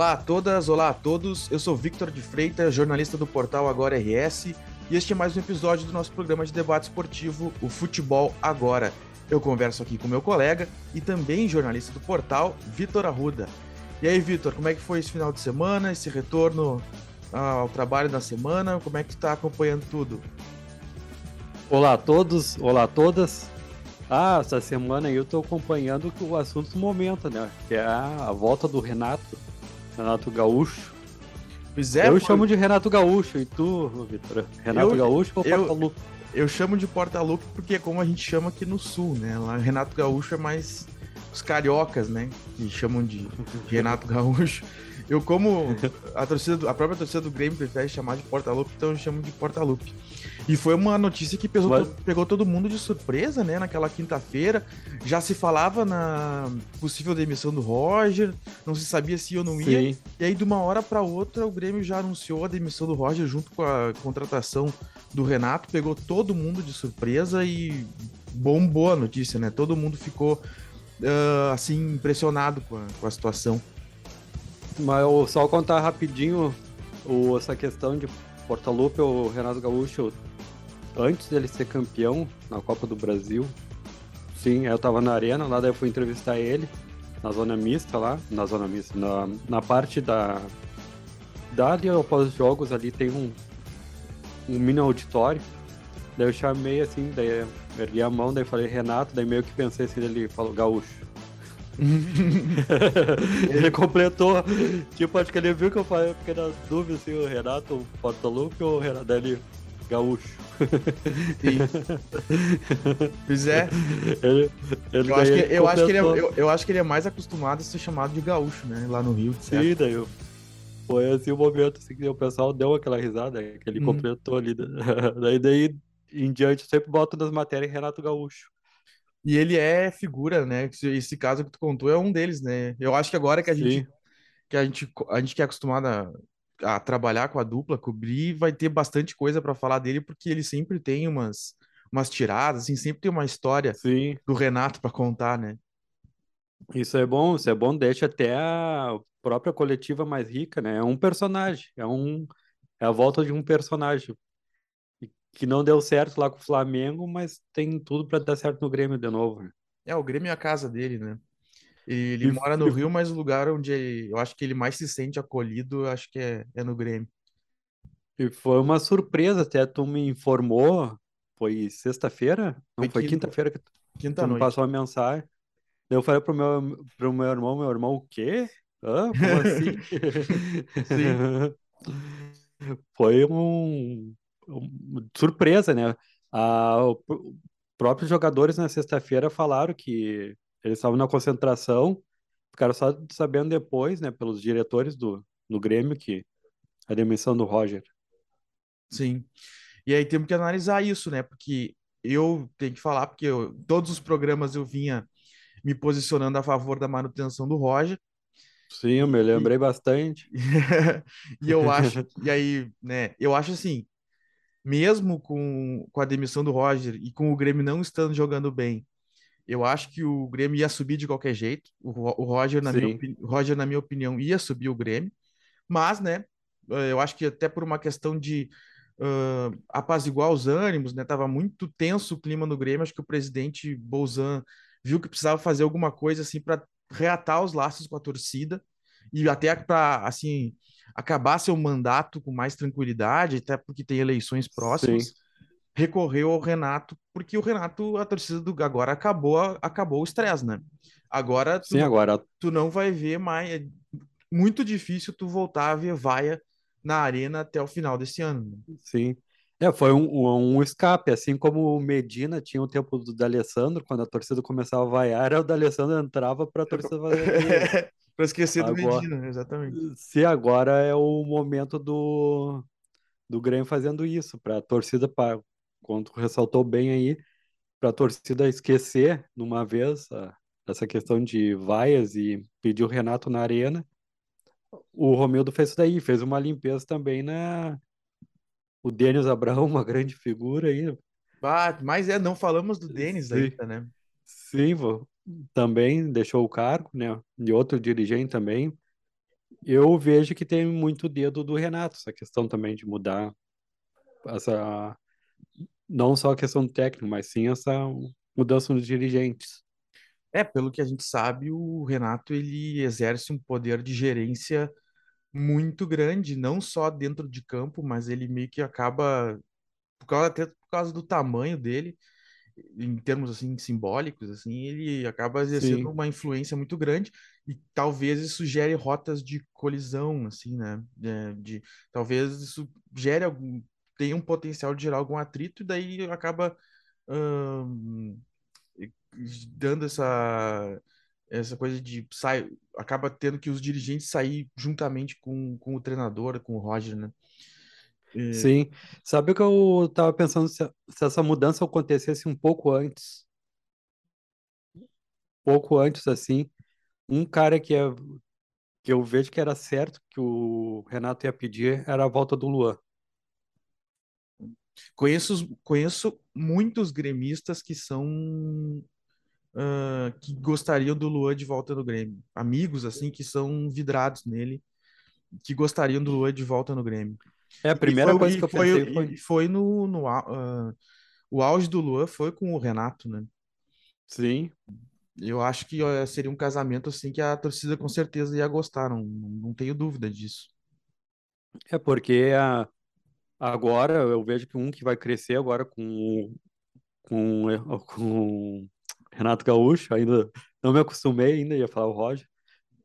Olá a todas, olá a todos. Eu sou Victor de Freitas, jornalista do portal Agora RS, e este é mais um episódio do nosso programa de debate esportivo, o Futebol Agora. Eu converso aqui com meu colega e também jornalista do portal, Vitor Arruda. E aí, Vitor, como é que foi esse final de semana, esse retorno ao trabalho da semana? Como é que tu tá acompanhando tudo? Olá a todos, olá a todas. Ah, essa semana eu tô acompanhando o assunto do momento, né? Que é a volta do Renato Renato Gaúcho. Pois é, eu foi... chamo de Renato Gaúcho, e tu, Vitor? Renato eu, Gaúcho ou eu, Porta Eu chamo de Porta Lupe porque é como a gente chama aqui no sul, né? Lá Renato Gaúcho é mais os cariocas, né? Que chamam de, de Renato Gaúcho. Eu, como a torcida, a própria torcida do Grêmio prefere chamar de Porta Lupe, então eu chamo de Porta Lupe. E foi uma notícia que pegou, Mas... pegou todo mundo de surpresa, né? Naquela quinta-feira. Já se falava na possível demissão do Roger, não se sabia se ia ou não ia. Sim. E aí, de uma hora para outra, o Grêmio já anunciou a demissão do Roger junto com a contratação do Renato. Pegou todo mundo de surpresa e bombou a notícia, né? Todo mundo ficou uh, assim impressionado com a, com a situação. Mas eu só contar rapidinho o, essa questão de Portalupe, o Renato Gaúcho antes dele ser campeão na Copa do Brasil, sim, eu tava na arena, lá daí eu fui entrevistar ele, na zona mista lá, na zona mista, na, na parte da. Dali após os jogos ali tem um, um mini auditório. Daí eu chamei assim, daí ergui a mão, daí falei Renato, daí meio que pensei assim, ele falou gaúcho. ele completou, tipo, acho que ele viu que eu falei, porque na dúvida se assim, o Renato, o Portalupe ou o ele, gaúcho. Sim. Pois é. Ele, ele eu, acho que, eu, acho que ele é, eu, eu, acho que ele é mais acostumado a ser chamado de gaúcho, né? Lá no Rio. Certo? Sim, daí eu, foi assim o momento assim, que o pessoal deu aquela risada, que ele hum. completou ali. Né? daí, daí em diante, eu sempre boto nas matérias Renato Gaúcho. E ele é figura, né? Esse caso que tu contou é um deles, né? Eu acho que agora que a Sim. gente que a gente, a gente que é acostumado a a trabalhar com a dupla, cobrir, vai ter bastante coisa para falar dele, porque ele sempre tem umas, umas tiradas, assim, sempre tem uma história Sim. do Renato para contar, né? Isso é bom, isso é bom, deixa até a própria coletiva mais rica, né? É um personagem, é um é a volta de um personagem que não deu certo lá com o Flamengo, mas tem tudo para dar certo no Grêmio de novo. Né? É, o Grêmio é a casa dele, né? Ele e, mora no Rio, mas o lugar onde ele, eu acho que ele mais se sente acolhido, acho que é, é no Grêmio. E foi uma surpresa, até tu me informou, foi sexta-feira? Não, foi, foi quinta-feira que tu, quinta tu me passou uma mensagem. Eu falei pro meu, pro meu irmão, meu irmão, o quê? Hã? Como assim? foi um, surpresa, né? Ah, o, próprios jogadores na sexta-feira falaram que eles estavam na concentração, ficaram só sabendo depois, né, pelos diretores do, do Grêmio, que a demissão do Roger. Sim. E aí temos que analisar isso, né? Porque eu tenho que falar, porque eu, todos os programas eu vinha me posicionando a favor da manutenção do Roger. Sim, eu me lembrei e, bastante. e eu acho, e aí, né, eu acho assim, mesmo com, com a demissão do Roger e com o Grêmio não estando jogando bem, eu acho que o Grêmio ia subir de qualquer jeito. O, o Roger, na minha, Roger, na minha opinião, ia subir o Grêmio. Mas, né, eh, eu acho que até por uma questão de uh, apaziguar os ânimos, né? Tava muito tenso o clima no Grêmio. Acho que o presidente Bolzan viu que precisava fazer alguma coisa assim para reatar os laços com a torcida e até para assim acabar seu mandato com mais tranquilidade, até porque tem eleições próximas. Sim recorreu ao Renato, porque o Renato, a torcida do agora acabou, acabou o estresse, né? Agora tu, Sim, agora tu não vai ver mais. É muito difícil tu voltar a ver vaia na arena até o final desse ano. Né? Sim. É, foi um, um, um, escape, assim como o Medina tinha o tempo do D'Alessandro, quando a torcida começava a vaiar, era o D'Alessandro entrava para a torcida fazer. para esquecer agora, do Medina, exatamente. Se agora é o momento do, do Grêmio fazendo isso, para a torcida, para quanto ressaltou bem aí, para a torcida esquecer numa vez a, essa questão de vaias e pedir o Renato na arena. O Romildo fez isso daí, fez uma limpeza também na. O Denis Abraão, uma grande figura aí. Ah, mas é, não falamos do Denis ainda, né? Sim, também deixou o cargo, né? E outro dirigente também. Eu vejo que tem muito dedo do Renato, essa questão também de mudar essa não só a questão técnica, mas sim essa mudança nos dirigentes. É, pelo que a gente sabe, o Renato ele exerce um poder de gerência muito grande, não só dentro de campo, mas ele meio que acaba, por causa, até por causa do tamanho dele, em termos assim simbólicos, assim, ele acaba exercendo Sim, uma influência muito grande e talvez isso gere rotas de colisão, assim, né? É, de, talvez isso gere algum, tenha um potencial de gerar algum atrito e daí acaba hum, dando essa essa coisa de sai, acaba tendo que os dirigentes sair juntamente com, com o treinador, com o Roger, né? É, sim. Sabe o que eu tava pensando se, se essa mudança acontecesse um pouco antes, pouco antes assim, um cara que, é, que eu vejo que era certo que o Renato ia pedir era a volta do Luan. conheço, conheço muitos gremistas que são ah, que gostariam do Luan de volta no Grêmio. Amigos, assim, que são vidrados nele, que gostariam do Luan de volta no Grêmio. É, a primeira foi, coisa que eu foi, pensei foi, foi no, no ah, o auge do Luan foi com o Renato, né? sim, Eu acho que seria um casamento assim que a torcida com certeza ia gostar, não, não tenho dúvida disso. é porque a, agora eu vejo que um que vai crescer agora com, com, com Renato Gaúcho, ainda não me acostumei ainda, ia falar o Roger,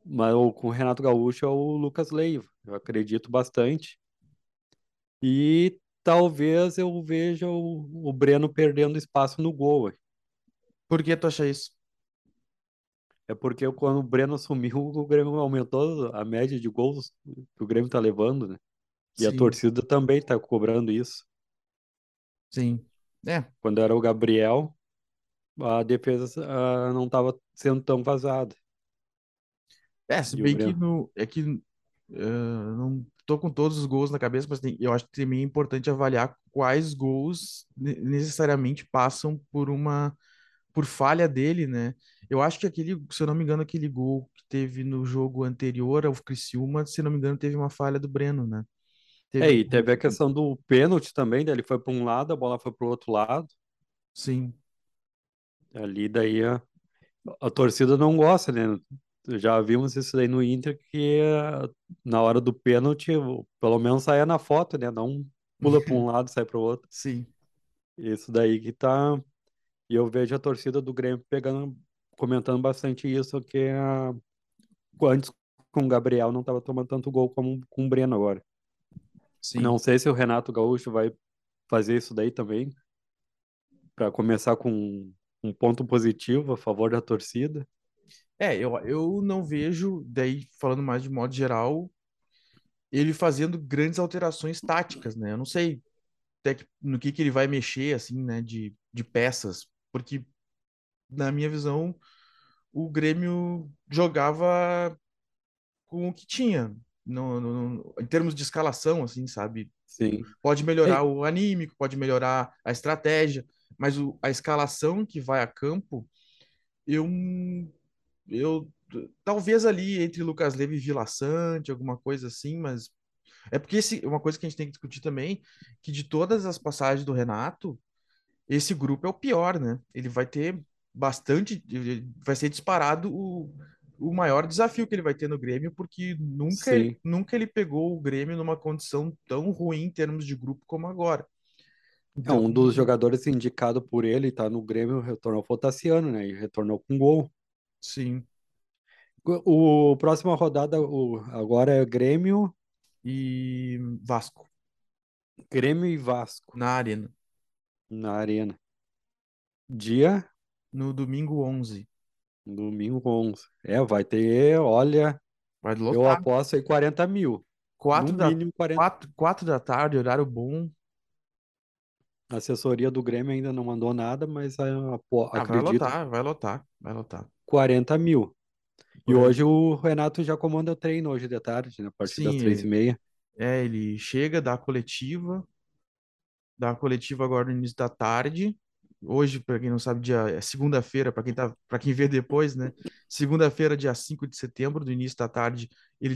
mas o, com o Renato Gaúcho é o Lucas Leiva, eu acredito bastante. E talvez eu veja o, o Breno perdendo espaço no gol. Por que tu acha isso? É porque quando o Breno assumiu, o Grêmio aumentou a média de gols que o Grêmio tá levando, né? E a Sim, torcida também tá cobrando isso. sim. É, Quando era o Gabriel, a defesa ah, não estava sendo tão vazada. é, se bem que no, é que ah, não tô com todos os gols na cabeça, mas tem- eu acho que também é importante avaliar quais gols ne- necessariamente passam por uma por falha dele, né? Eu acho que aquele, se eu não me engano, aquele gol que teve no jogo anterior ao Criciúma, se eu não me engano, teve uma falha do Breno, né? É, Teve e um, teve a questão do pênalti também, daí ele foi para um lado, a bola foi para o outro lado. sim, Ali daí a, a torcida não gosta, né? Já vimos isso daí no Inter, que ah, na hora do pênalti, pelo menos saia na foto, né? Não pula para um lado sai para o outro. sim. Isso daí que tá. E eu vejo a torcida do Grêmio pegando, comentando bastante isso, que a... antes com o Gabriel não estava tomando tanto gol como com o Breno agora. Sim. Não sei se o Renato Gaúcho vai fazer isso daí também, para começar com um ponto positivo a favor da torcida. É, eu, eu não vejo, daí falando mais de modo geral, ele fazendo grandes alterações táticas, né? Eu não sei até que- no que que ele vai mexer, assim, né, de, de peças, porque, na minha visão, o Grêmio jogava com o que tinha, no, no- no- em termos de escalação, assim, sabe? Sim. Pode melhorar É, o anímico, pode melhorar a estratégia, mas o, a escalação que vai a campo, eu eu talvez ali entre Lucas Leiva e Vila Sante, alguma coisa assim, mas é porque esse, uma coisa que a gente tem que discutir também, que de todas as passagens do Renato, esse grupo é o pior, né? Ele vai ter bastante, vai ser disparado o, o maior desafio que ele vai ter no Grêmio, porque nunca, sim. nunca ele pegou o Grêmio numa condição tão ruim em termos de grupo como agora. É Então, um dos jogadores indicado por ele, tá no Grêmio, retornou o Tassiano, né? E retornou com gol. Sim. O próxima rodada o, agora é Grêmio, E Vasco Grêmio e Vasco na Arena, na Arena. Dia no domingo 11. domingo 11. É, vai ter, olha, Vai eu lotar. aposto aí 40 mil. No Quatro da, mínimo 40. quatro, quatro da tarde, horário bom. A assessoria do Grêmio ainda não mandou nada, mas eu apo- Ah, vai acredito lotar, vai lotar, vai lotar. 40 mil. E aí. hoje o Renato já comanda o treino hoje de tarde, né, a partir das Sim, três e meia. é, ele chega, dá a coletiva, dá a coletiva agora no início da tarde, hoje, para quem não sabe, dia é segunda-feira, para quem tá, para quem vê depois, né? Segunda-feira, dia 5 de setembro, do início da tarde, ele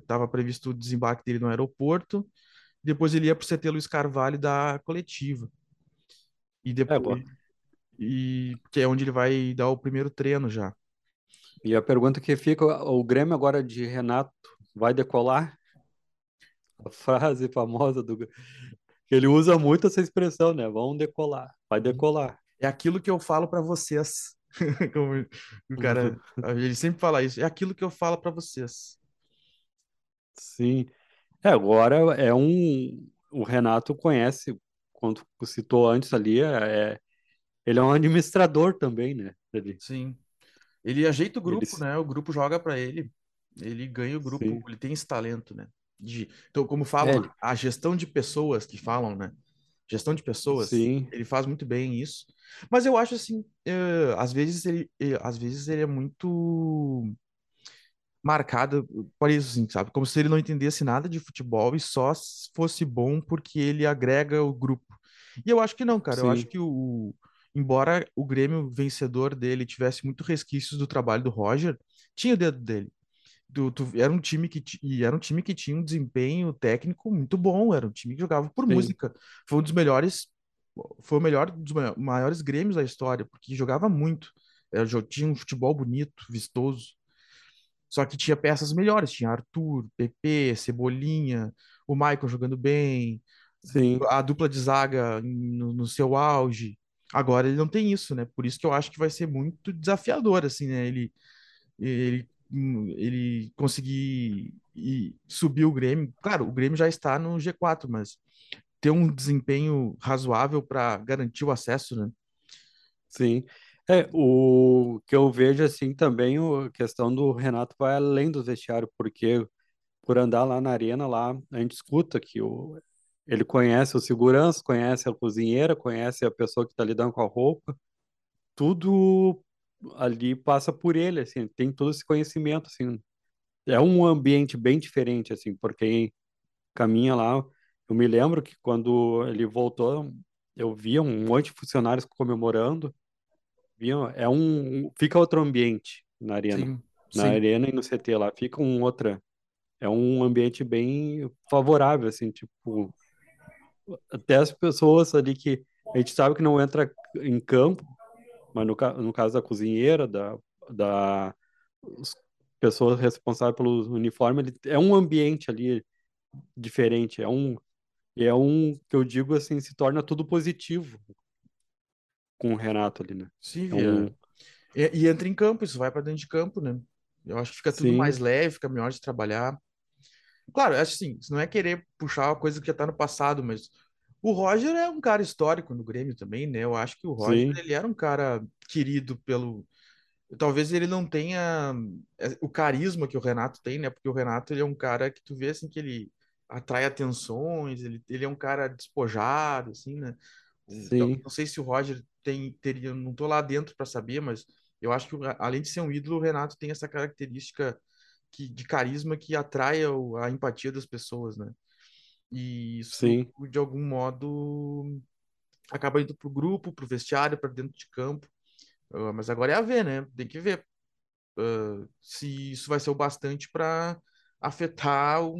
estava previsto o desembarque dele no aeroporto. Depois ele ia para o CT Luiz Carvalho da coletiva. E É, depois boa. E que é onde ele vai dar o primeiro treino já. E a pergunta que fica, o Grêmio agora de Renato vai decolar? A frase famosa do ele usa muito essa expressão, né? Vão decolar, vai decolar. É aquilo que eu falo para vocês. O cara, ele sempre fala isso. É aquilo que eu falo para vocês. Sim. É, agora é um. O Renato conhece, quando citou antes ali, é, ele é um administrador também, né? Ele, Sim. Ele ajeita o ele, grupo, né? O grupo joga para ele. Ele ganha o grupo, sim. ele tem esse talento, né? De, então, como É, falam, ele, a gestão de pessoas que falam, né? Gestão de pessoas, sim, ele faz muito bem isso. Mas eu acho assim, eh, às vezes ele, eh, às vezes ele é muito marcado por isso, assim, sabe? Como se ele não entendesse nada de futebol e só fosse bom porque ele agrega o grupo. E eu acho que não, cara. Eu acho sim, que o, embora o Grêmio vencedor dele tivesse muito resquícios do trabalho do Roger, tinha o dedo dele. Do, era um time que e era um time que tinha um desempenho técnico muito bom, era um time que jogava por sim, música. Foi um dos melhores, foi o melhor dos ma- maiores Grêmios da história, porque jogava muito. Era, jo- tinha um futebol bonito, vistoso. Só que tinha peças melhores, tinha Arthur, PP, Cebolinha, o Michael jogando bem, sim, a dupla de zaga no, no seu auge. Agora ele não tem isso, né? Por isso que eu acho que vai ser muito desafiador, assim, né? Ele, ele, ele conseguir subir o Grêmio. Claro, o Grêmio já está no G4, mas ter um desempenho razoável para garantir o acesso, né? sim. É, o que eu vejo assim também, a questão do Renato vai além do vestiário, porque por andar lá na arena, lá, a gente escuta que o, ele conhece o segurança, conhece a cozinheira, conhece a pessoa que está lidando com a roupa, tudo ali passa por ele, assim, tem todo esse conhecimento, assim. É um ambiente bem diferente, assim, por quem caminha lá. Eu me lembro que quando ele voltou, eu via um monte de funcionários comemorando, via, é um, fica outro ambiente na arena, Sim, na sim, arena e no CT lá, fica um outra, é um ambiente bem favorável, assim, tipo, até as pessoas ali que a gente sabe que não entra em campo, mas no, no caso da cozinheira, da, da os pessoas responsáveis pelo uniforme, ele, é um ambiente ali diferente, é um é um que eu digo assim, se torna tudo positivo com o Renato ali, né? sim, É um, E, e entra em campo, isso vai para dentro de campo, né? Eu acho que fica tudo mais sim, leve, fica melhor de trabalhar. Claro, acho assim, não é querer puxar uma coisa que já tá no passado, mas o Roger é um cara histórico no Grêmio também, né? Eu acho que o Roger, sim, ele era um cara querido pelo... Talvez ele não tenha é, o carisma que o Renato tem, né? Porque o Renato, ele é um cara que tu vê, assim, que ele atrai atenções, ele, ele é um cara despojado, assim, né? Então, sim, Não sei se o Roger tem, teria, não tô lá dentro para saber, mas eu acho que além de ser um ídolo, o Renato tem essa característica que, de carisma que atrai o- a empatia das pessoas, né? E isso, sim, de algum modo, acaba indo pro grupo, pro vestiário, para dentro de campo. Ah, mas agora é a ver, né? Tem que ver ah, se isso vai ser o bastante para afetar um,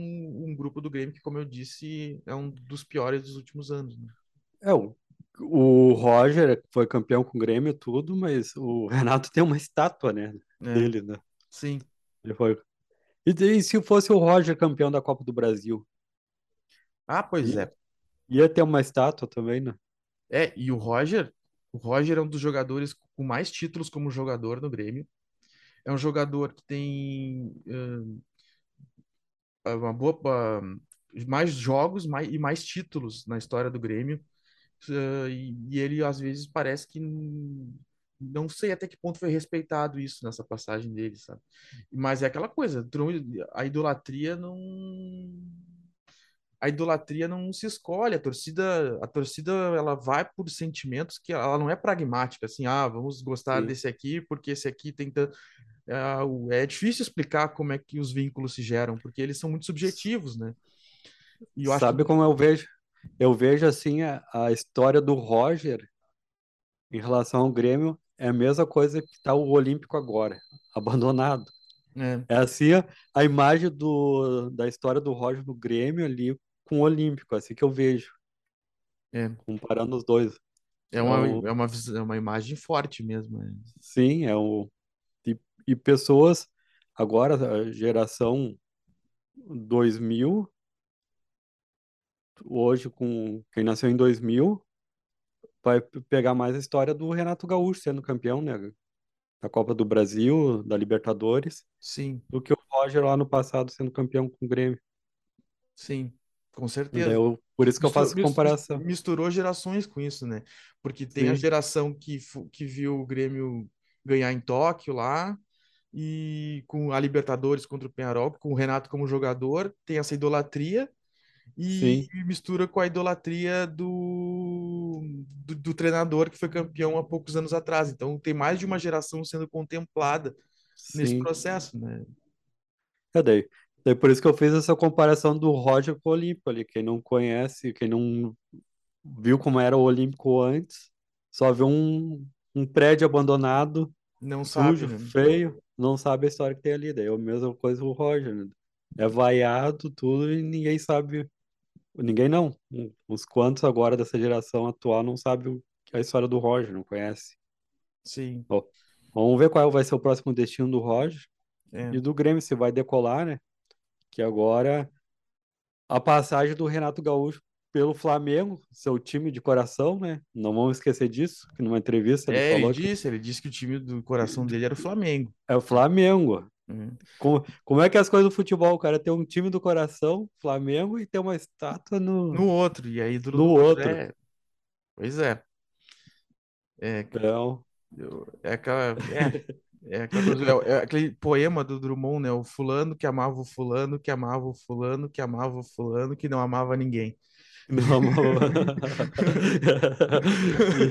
um grupo do Grêmio que, como eu disse, é um dos piores dos últimos anos, né? É, o, o Roger foi campeão com o Grêmio e tudo, mas o Renato tem uma estátua, né, É, dele, né? sim. Ele foi. E, e se fosse o Roger campeão da Copa do Brasil? Ah, pois é. ia ter uma estátua também, né? É, e o Roger, o Roger é um dos jogadores com mais títulos como jogador no Grêmio. É um jogador que tem ah, uma boa, ah, mais jogos mais, e mais títulos na história do Grêmio. Ah, e, e ele às vezes parece que não sei até que ponto foi respeitado isso nessa passagem dele, sabe? Mas é aquela coisa, a idolatria não a idolatria não se escolhe, a torcida, a torcida ela vai por sentimentos que ela não é pragmática, assim, ah, vamos gostar Sim. desse aqui porque esse aqui tem tanto. É, é difícil explicar como é que os vínculos se geram, porque eles são muito subjetivos, né? E eu acho. Sabe como eu vejo? Eu vejo assim a, a história do Roger. em relação ao Grêmio, é a mesma coisa que tá o Olímpico agora, abandonado. É, É assim a, a imagem do, da história do Roger no Grêmio ali com o Olímpico, assim que eu vejo, é, comparando os dois. é É uma, o, é uma, é uma imagem forte mesmo. é. sim, é o e, e pessoas agora, a geração 2000, hoje com quem nasceu em 2000, vai pe- pegar mais a história do Renato Gaúcho sendo campeão, né, da Copa do Brasil, da Libertadores, Sim, do que o Roger lá no passado sendo campeão com o Grêmio. sim, com certeza. eu, por isso que eu Misturou, faço mis- mis- comparação. misturou gerações com isso, né? Porque tem a Sim, geração que, que viu o Grêmio ganhar em Tóquio lá, e com a Libertadores contra o Penharol, com o Renato como jogador, tem essa idolatria, e sim, mistura com a idolatria do, do, do treinador que foi campeão há poucos anos atrás. Então tem mais de uma geração sendo contemplada nesse sim. processo, né? É daí. Daí por isso que eu fiz essa comparação do Roger com o Olímpico ali. Quem não conhece, quem não viu como era o Olímpico antes, só vê um, um prédio abandonado, Não sabe, sujo, né? feio, não sabe a história que tem ali. Daí é a mesma coisa o Roger, né? É vaiado tudo e ninguém sabe. Ninguém não. Uns quantos agora dessa geração atual não sabe o- a história do Roger, não conhece. Sim, Ó, vamos ver qual vai ser o próximo destino do Roger é. e do Grêmio, se vai decolar, né? Que agora a passagem do Renato Gaúcho pelo Flamengo, seu time de coração, né? Não vamos esquecer disso, que numa entrevista ele É, ele falou que disse, ele disse que o time do coração dele era o Flamengo. é o Flamengo. Hum. Como, como é que é as coisas do futebol? O cara tem um time do coração, Flamengo, e tem uma estátua no, No outro, e aí do no outro. É, pois é. É, Então, é aquela, é, é aquela é, é aquele poema do Drummond, né? O fulano que amava o fulano, que amava o fulano, que amava o fulano, que não amava ninguém. não,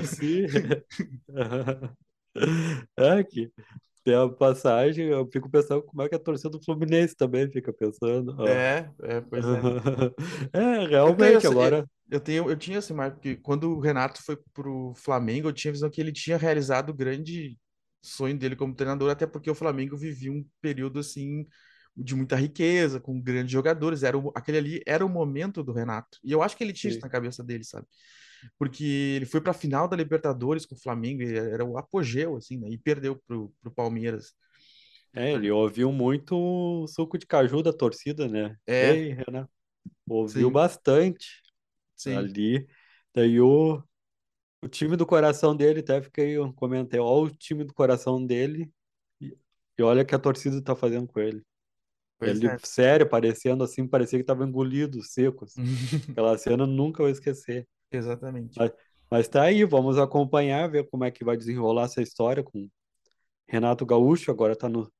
sim. É que tem a passagem, eu fico pensando como é que a torcida do Fluminense também fica pensando. ó. É, é, pois é. É, realmente, eu, agora. eu tenho, eu tinha imagem, porque quando o Renato foi pro Flamengo, eu tinha a visão que ele tinha realizado o grande sonho dele como treinador, até porque o Flamengo vivia um período assim de muita riqueza, com grandes jogadores, era o, aquele ali era o momento do Renato. E eu acho que ele tinha isso Sim. na cabeça dele, sabe? Porque ele foi para a final da Libertadores com o Flamengo, e era o apogeu assim, né? E perdeu pro, pro Palmeiras. É, ele ouviu muito o suco de caju da torcida, né? É, Ei, Renato, ouviu sim, bastante sim. ali. Daí o, o time do coração dele, até fiquei, eu comentei, ó, o time do coração dele, e, e olha o que a torcida tá fazendo com ele. Pois Ele, é. sério, parecendo assim, parecia que tava engolido, secos. Aquela cena eu nunca vou esquecer. Exatamente. Mas, mas tá aí, vamos acompanhar, ver como é que vai desenrolar essa história com Renato Gaúcho, agora tá no,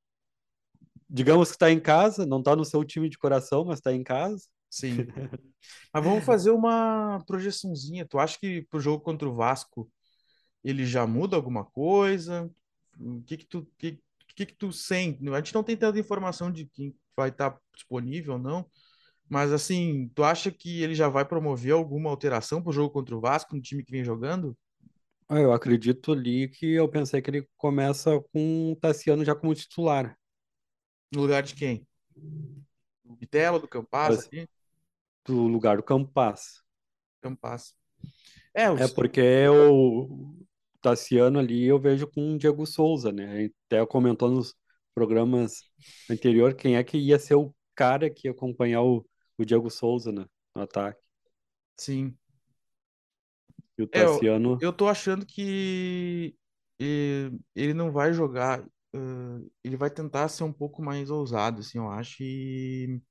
digamos que tá em casa, não tá no seu time de coração, mas tá em casa. Sim. Mas vamos fazer uma projeçãozinha. Tu acha que pro jogo contra o Vasco ele já muda alguma coisa? O que que tu, que, que que tu sente? A gente não tem tanta informação de quem vai estar disponível ou não, mas assim, tu acha que ele já vai promover alguma alteração pro jogo contra o Vasco, no time que vem jogando? Ah, Eu acredito ali que eu pensei que ele começa com o Tassiano já como titular. No lugar de quem? Do Bitelo, do Campas do lugar do Campas. Campas. É, É porque o Tassiano ali eu vejo com o Diego Souza, né? Até comentou nos programas anteriores quem é que ia ser o cara que ia acompanhar o, o Diego Souza, né? No ataque. sim. E o É, eu, Tassiano, eu tô achando que eh, ele não vai jogar, eh, ele vai tentar ser um pouco mais ousado, assim, eu acho. E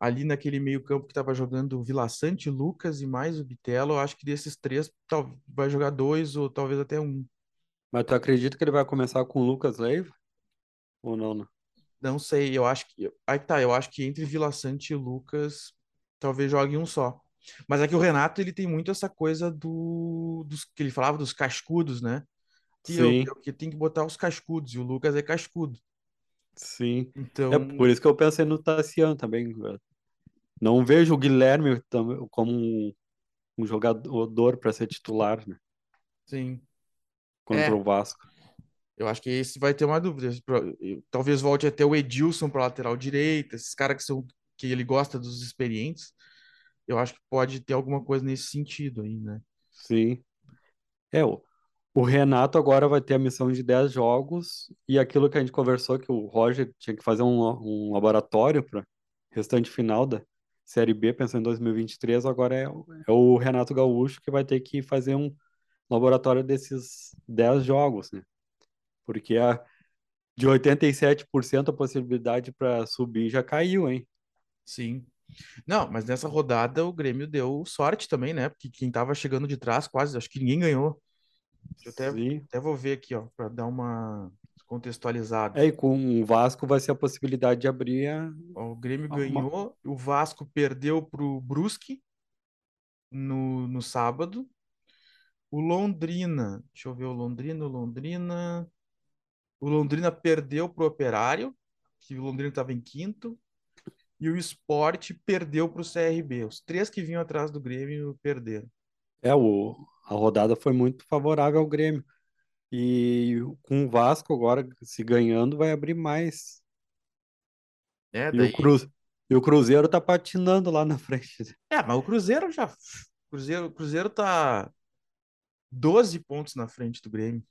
ali naquele meio-campo que tava jogando o Vila Sante, Lucas e mais o Bitelo, eu acho que desses três tal, vai jogar dois ou talvez até um. mas tu acredita que ele vai começar com o Lucas Leiva? Ou não, né? Não sei, eu acho que. Aí tá, eu acho que entre Vila Sante e Lucas, talvez jogue um só. Mas é que o Renato, ele tem muito essa coisa do, dos que ele falava dos cascudos, né? Que Sim, eu que tem que botar os cascudos, e o Lucas é cascudo. sim. É Então, por isso que eu pensei no Tassiano também. velho. Não vejo o Guilherme como um, um jogador para ser titular, né? sim. contra É. o Vasco. Eu acho que esse vai ter uma dúvida. Talvez volte até o Edilson para lateral direita, esses caras que são que ele gosta dos experientes. Eu acho que pode ter alguma coisa nesse sentido aí, né? Sim. É, o, Renato agora vai ter a missão de 10 jogos e aquilo que a gente conversou que o Roger tinha que fazer um, um laboratório para restante final da Série B, pensando em 2023, agora é, é o Renato Gaúcho que vai ter que fazer um laboratório desses 10 jogos, né? Porque a, de 87% a possibilidade para subir já caiu, hein? Sim. Não, mas nessa rodada o Grêmio deu sorte também, né? Porque quem tava chegando de trás quase, acho que ninguém ganhou. Eu até, até vou ver aqui, ó, para dar uma contextualizada. É, e com o Vasco vai ser a possibilidade de abrir a, O Grêmio Uma- ganhou, o Vasco perdeu pro Brusque no, no sábado. O Londrina, deixa eu ver o Londrina, o Londrina. O Londrina perdeu pro Operário, que o Londrina estava em quinto. E o Sport perdeu pro CRB. Os três que vinham atrás do Grêmio perderam. É, o, a rodada foi muito favorável ao Grêmio. E com o Vasco agora se ganhando, vai abrir mais. É, E daí. o, Cruz, e o Cruzeiro tá patinando lá na frente. É, mas o Cruzeiro já. O Cruzeiro, o Cruzeiro tá 12 pontos na frente do Grêmio.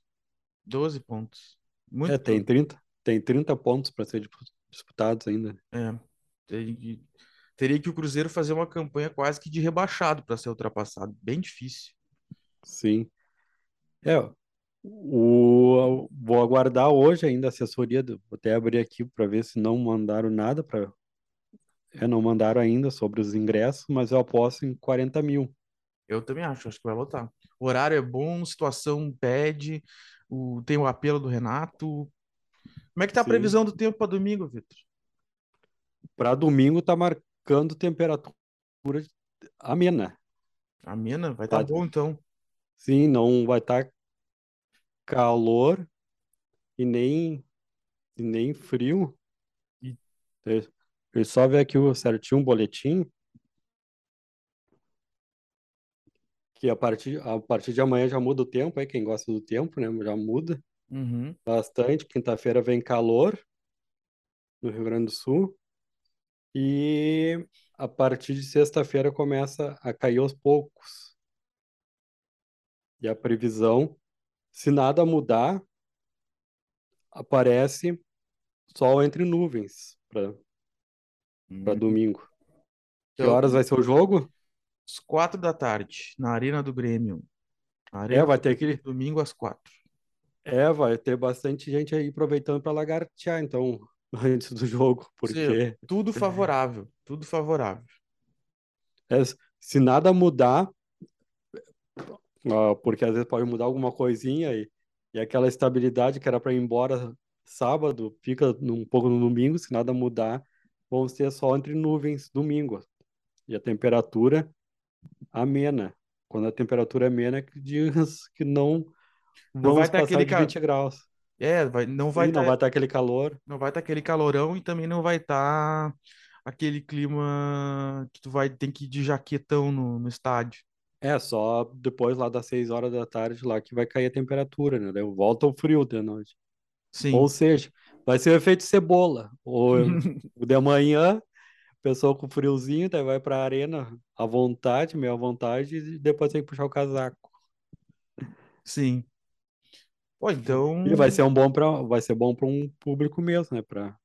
12 pontos. Muito É, tem 30, tem 30 pontos para ser dispu- disputados ainda. É, teria que, teria que o Cruzeiro fazer uma campanha quase que de rebaixado para ser ultrapassado. Bem difícil. Sim. É, o, vou aguardar hoje ainda a assessoria. Do, vou até abrir aqui para ver se não mandaram nada para. É, não mandaram ainda sobre os ingressos, mas eu aposto em 40 mil. Eu também acho, acho que vai lotar. O horário é bom, situação pede, o, tem o apelo do Renato. Como é que tá a Sim. previsão do tempo para domingo, Vitor? Para domingo tá marcando temperatura amena. Amena? Vai estar Tá. bom então. Sim, não vai estar calor e nem, e nem frio. E- eu só ver aqui o certinho o boletim. Que a partir, a partir de amanhã já muda o tempo, aí quem gosta do tempo, né? Já muda Uhum. bastante. Quinta-feira vem calor no Rio Grande do Sul. E a partir de sexta-feira começa a cair aos poucos. E a previsão, se nada mudar, aparece sol entre nuvens para Hum. domingo. Que horas vai ser o jogo? Às quatro da tarde, na Arena do Grêmio. É, Arena vai do ter aquele. domingo às quatro. É, vai ter bastante gente aí aproveitando para lagartear, então, antes do jogo, porque Tudo favorável, tudo favorável. é, se nada mudar, porque às vezes pode mudar alguma coisinha e, e aquela estabilidade que era para ir embora sábado fica um pouco no domingo, se nada mudar, vamos ter sol entre nuvens domingo. E a temperatura amena. Quando a temperatura é amena, que diz que não vamos vai passar aquele de ca- 20 graus. É, vai, não vai não tá- vai estar aquele calor. não vai estar aquele calorão e também não vai estar aquele clima que tu vai ter que ir de jaquetão no, no estádio. É, só depois lá das 6 horas da tarde lá que vai cair a temperatura, né? Daí volta o frio de noite. Sim. Ou seja, vai ser o efeito cebola. Ou o de manhã, pessoa com friozinho, daí vai pra arena à vontade, meio à vontade, e depois tem que puxar o casaco. Sim. Pô, então. E vai ser um bom para, vai ser bom para um público mesmo, né? Para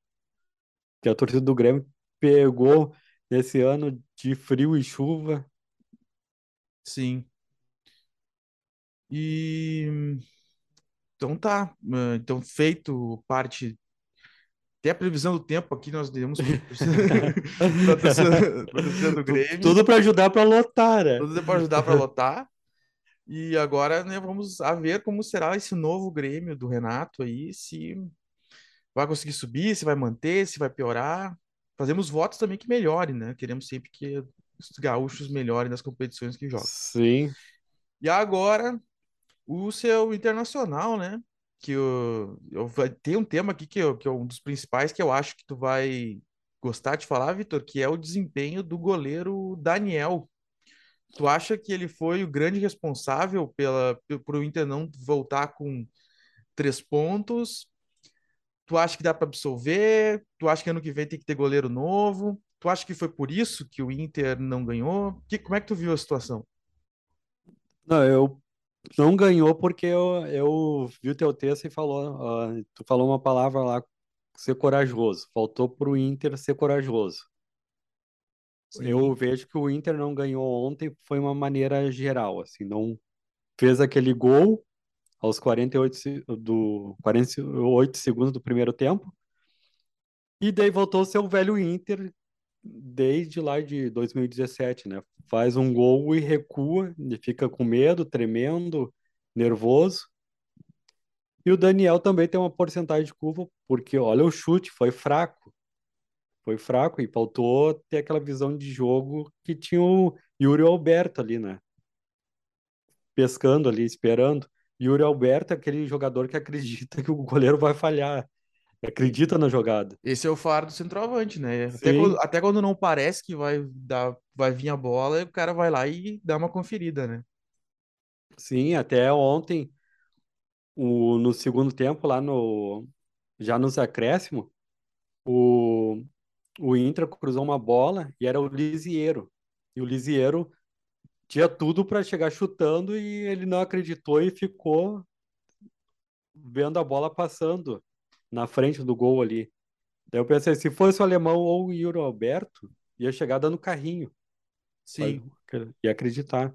que a torcida do Grêmio pegou esse ano de frio e chuva. Sim. E. Então tá. Ah, Então, feito parte. Até a previsão do tempo aqui nós demos para torcida do Grêmio. Tudo para ajudar para lotar, né? Tudo para ajudar para lotar. E agora, né, vamos a ver como será esse novo Grêmio do Renato aí, se vai conseguir subir, se vai manter, se vai piorar. Fazemos votos também que melhore, né? Queremos sempre que os gaúchos melhorem nas competições que jogam. Sim. E agora, o seu internacional, né? Que eu, eu ter um tema aqui que, eu, que é um dos principais que eu acho que tu vai gostar de falar, Vitor, que é o desempenho do goleiro Daniel. Tu acha que ele foi o grande responsável pela, por o Inter não voltar com três pontos? Tu acha que dá para absolver? Tu acha que ano que vem tem que ter goleiro novo? Tu acha que foi por isso que o Inter não ganhou? Que, como é que tu viu a situação? Não, eu não ganhou porque eu, eu vi o teu texto e falou, uh, tu falou uma palavra lá, ser corajoso. Faltou para o Inter ser corajoso. Sim. Eu vejo que o Inter não ganhou ontem foi uma maneira geral, assim, não fez aquele gol aos 48, se- do 48 segundos do primeiro tempo e daí voltou o velho Inter desde lá de 2017, né? Faz um gol e recua, e fica com medo, tremendo, nervoso. E o Daniel também tem uma porcentagem de curva, porque olha o chute, foi fraco. Foi fraco e faltou ter aquela visão de jogo que tinha o Yuri Alberto ali, né? Pescando ali, esperando. Yuri Alberto é aquele jogador que acredita que o goleiro vai falhar, acredita na jogada. Esse é o faro do centroavante, né? Até quando, até quando não parece que vai dar, vai vir a bola, o cara vai lá e dá uma conferida, né? Sim, até ontem, o, no segundo tempo, lá no já nos acréscimos, o, o Inter cruzou uma bola e era o Lisiero. E o Lisiero tinha tudo para chegar chutando e ele não acreditou e ficou vendo a bola passando na frente do gol ali. Daí eu pensei, se fosse o alemão ou o Yuri Alberto, ia chegar dando carrinho. Sim. Ia acreditar.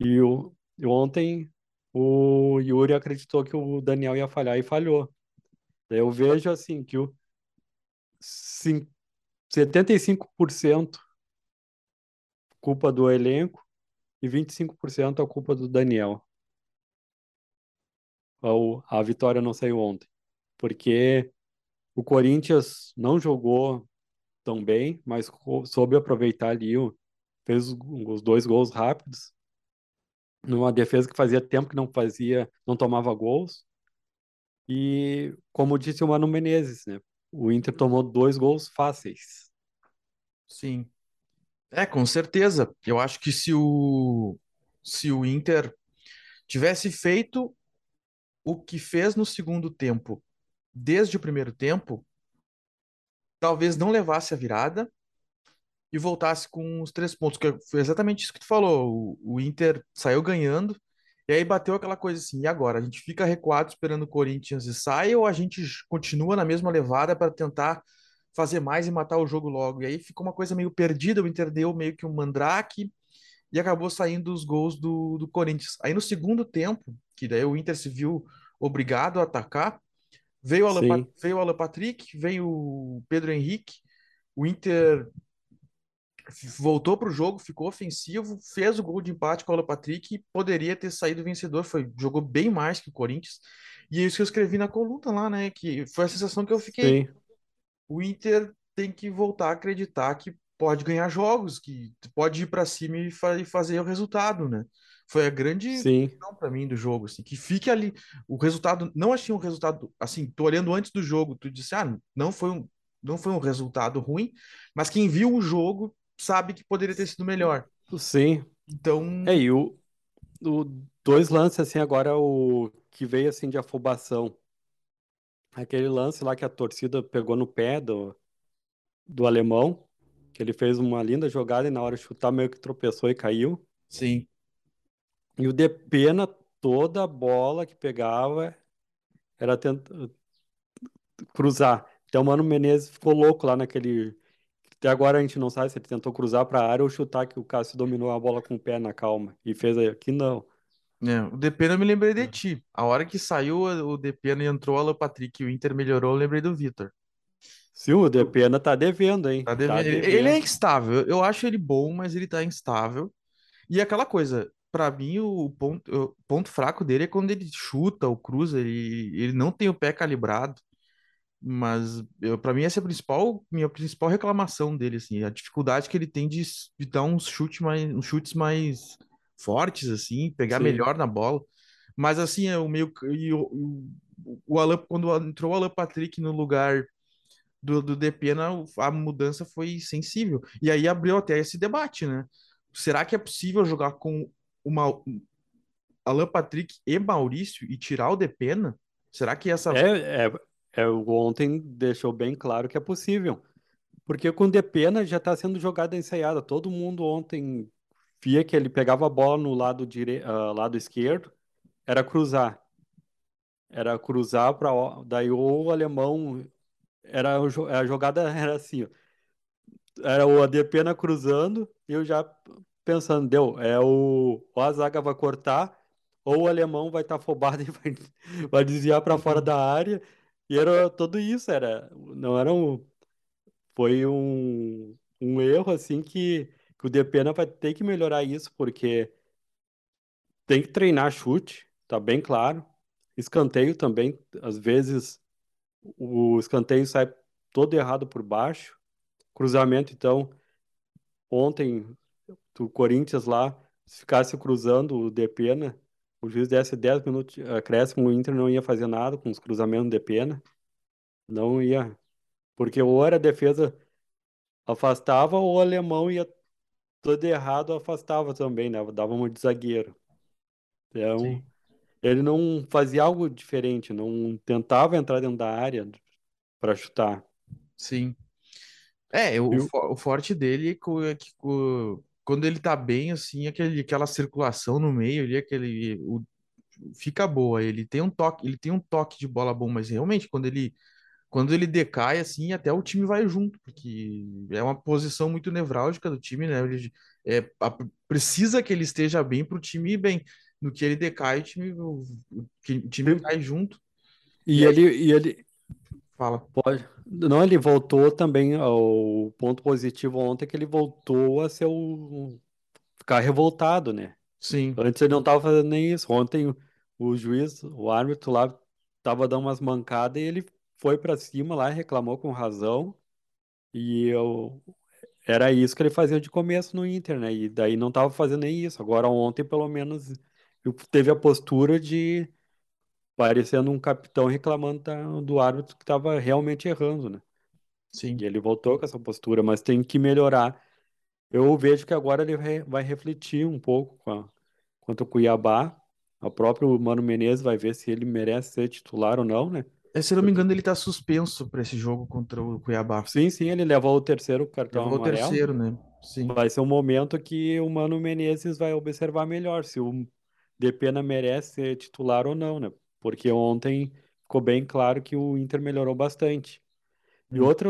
E, o, e ontem o Yuri acreditou que o Daniel ia falhar e falhou. Daí eu vejo assim que o cin- 75% culpa do elenco e 25% a culpa do Daniel. A vitória não saiu ontem. Porque o Corinthians não jogou tão bem, mas soube aproveitar ali, fez os dois gols rápidos, numa defesa que fazia tempo que não fazia, não tomava gols. E como disse o Mano Menezes, né? O Inter tomou dois gols fáceis. Sim. É, com certeza. Eu acho que se o, se o Inter tivesse feito o que fez no segundo tempo, desde o primeiro tempo, talvez não levasse a virada e voltasse com os três pontos, que foi exatamente isso que tu falou. O, o Inter saiu ganhando, e aí bateu aquela coisa assim, e agora? A gente fica recuado esperando o Corinthians e sai, ou a gente continua na mesma levada para tentar fazer mais e matar o jogo logo? E aí ficou uma coisa meio perdida, o Inter deu meio que um mandrake, e acabou saindo os gols do, do Corinthians. Aí no segundo tempo, que daí o Inter se viu obrigado a atacar, veio o Alan, Pa- Sim, veio o Alan Patrick, veio o Pedro Henrique, o Inter voltou para o jogo, ficou ofensivo, fez o gol de empate com o Alan Patrick e poderia ter saído vencedor, foi, jogou bem mais que o Corinthians. E é isso que eu escrevi na coluna lá, né? Que foi a sensação que eu fiquei. sim, O Inter tem que voltar a acreditar que pode ganhar jogos, que pode ir para cima e, fa- e fazer o resultado, né? Foi a grande sim, para mim do jogo, assim, que fique ali o resultado, não achei um resultado, assim, tô olhando antes do jogo, tu disse, ah, não foi um, não foi um resultado ruim, mas quem viu o jogo sabe que poderia ter sido melhor. sim. Então, É, e o, o dois lances assim agora o que veio assim de afobação. Aquele lance lá que a torcida pegou no pé do, do alemão, que ele fez uma linda jogada e na hora de chutar meio que tropeçou e caiu. sim, E o Depena, toda a bola que pegava era tentar cruzar. Então o Mano Menezes ficou louco lá naquele. Até agora a gente não sabe se ele tentou cruzar para a área ou chutar que o Cássio dominou a bola com o pé na calma. E fez aí. Aqui não. né, o Depena eu me lembrei de ti. A hora que saiu o Depena e entrou o Alan Patrick e o Inter melhorou, eu lembrei do Vitor. Sim, o Depena tá devendo, hein? Tá Tá devendo. Ele é devendo. instável. Eu eu acho ele bom, mas ele tá instável. E aquela coisa, pra mim, o ponto, o ponto fraco dele é quando ele chuta ou cruza, ele, ele não tem o pé calibrado. Mas para mim essa é a principal, minha principal reclamação dele, assim, a dificuldade que ele tem de, de dar uns chutes mais, uns chutes mais fortes, assim, pegar Sim, melhor na bola. Mas assim, é o meio e o, o, Alan, quando entrou o Alan Patrick no lugar do, do Depena, o- a mudança foi sensível. E aí abriu até esse debate, né? será que é possível jogar com uma Alan Patrick e Maurício e tirar o Depena? Será que essa É, é, é, ontem deixou bem claro que é possível. Porque com o Depena já está sendo jogada ensaiada. Todo mundo ontem via que ele pegava a bola no lado, dire... uh, lado esquerdo, era cruzar. Era cruzar para daí o alemão era a jogada era assim, era o Adepena cruzando eu já pensando, deu, é o ou a zaga vai cortar ou o alemão vai estar tá afobado e vai, vai desviar para fora da área. E era tudo isso, era não era um foi um, um erro assim que, que o Depena vai ter que melhorar isso porque tem que treinar chute, tá bem claro. Escanteio também, às vezes o escanteio sai todo errado por baixo. Cruzamento, então, ontem, o Corinthians lá, se ficasse cruzando o Depena, o juiz desse 10 minutos de acréscimo, o Inter não ia fazer nada com os cruzamentos de pena. Não ia. Porque ou era a defesa afastava, ou o alemão ia todo errado, afastava também, né? Dava uma de zagueiro. Então, Sim. ele não fazia algo diferente, não tentava entrar dentro da área para chutar. Sim. É, o, o forte dele é que quando ele tá bem, assim, aquele, aquela circulação no meio ali, aquele. O, fica boa. Ele tem um toque, ele tem um toque de bola bom, mas realmente, quando ele. Quando ele decai, assim, até o time vai junto, porque é uma posição muito nevrálgica do time, né? Ele, é, a, precisa que ele esteja bem para o time ir bem. No que ele decai, o time, o, o time cai junto. E, e ele, e ele, Fala. Pode. Não, ele voltou também ao ponto positivo ontem que ele voltou a ser o ficar revoltado, né? Sim. Antes ele não estava fazendo nem isso. Ontem o, o juiz, o árbitro lá tava dando umas mancadas e ele foi para cima lá, reclamou com razão. E eu era isso que ele fazia de começo no Inter, né? E daí não tava fazendo nem isso. Agora ontem pelo menos teve a postura de parecendo um capitão reclamando do árbitro que estava realmente errando, né? Sim. E ele voltou com essa postura, mas tem que melhorar. Eu vejo que agora ele vai refletir um pouco com a, quanto ao Cuiabá. O próprio Mano Menezes vai ver se ele merece ser titular ou não, né? É, se não me engano, ele está suspenso para esse jogo contra o Cuiabá. Sim, sim, ele levou o terceiro cartão levou amarelo. o terceiro, né? Sim. Vai ser um momento que o Mano Menezes vai observar melhor se o Depena merece ser titular ou não, né? Porque ontem ficou bem claro que o Inter melhorou bastante. E hum. outra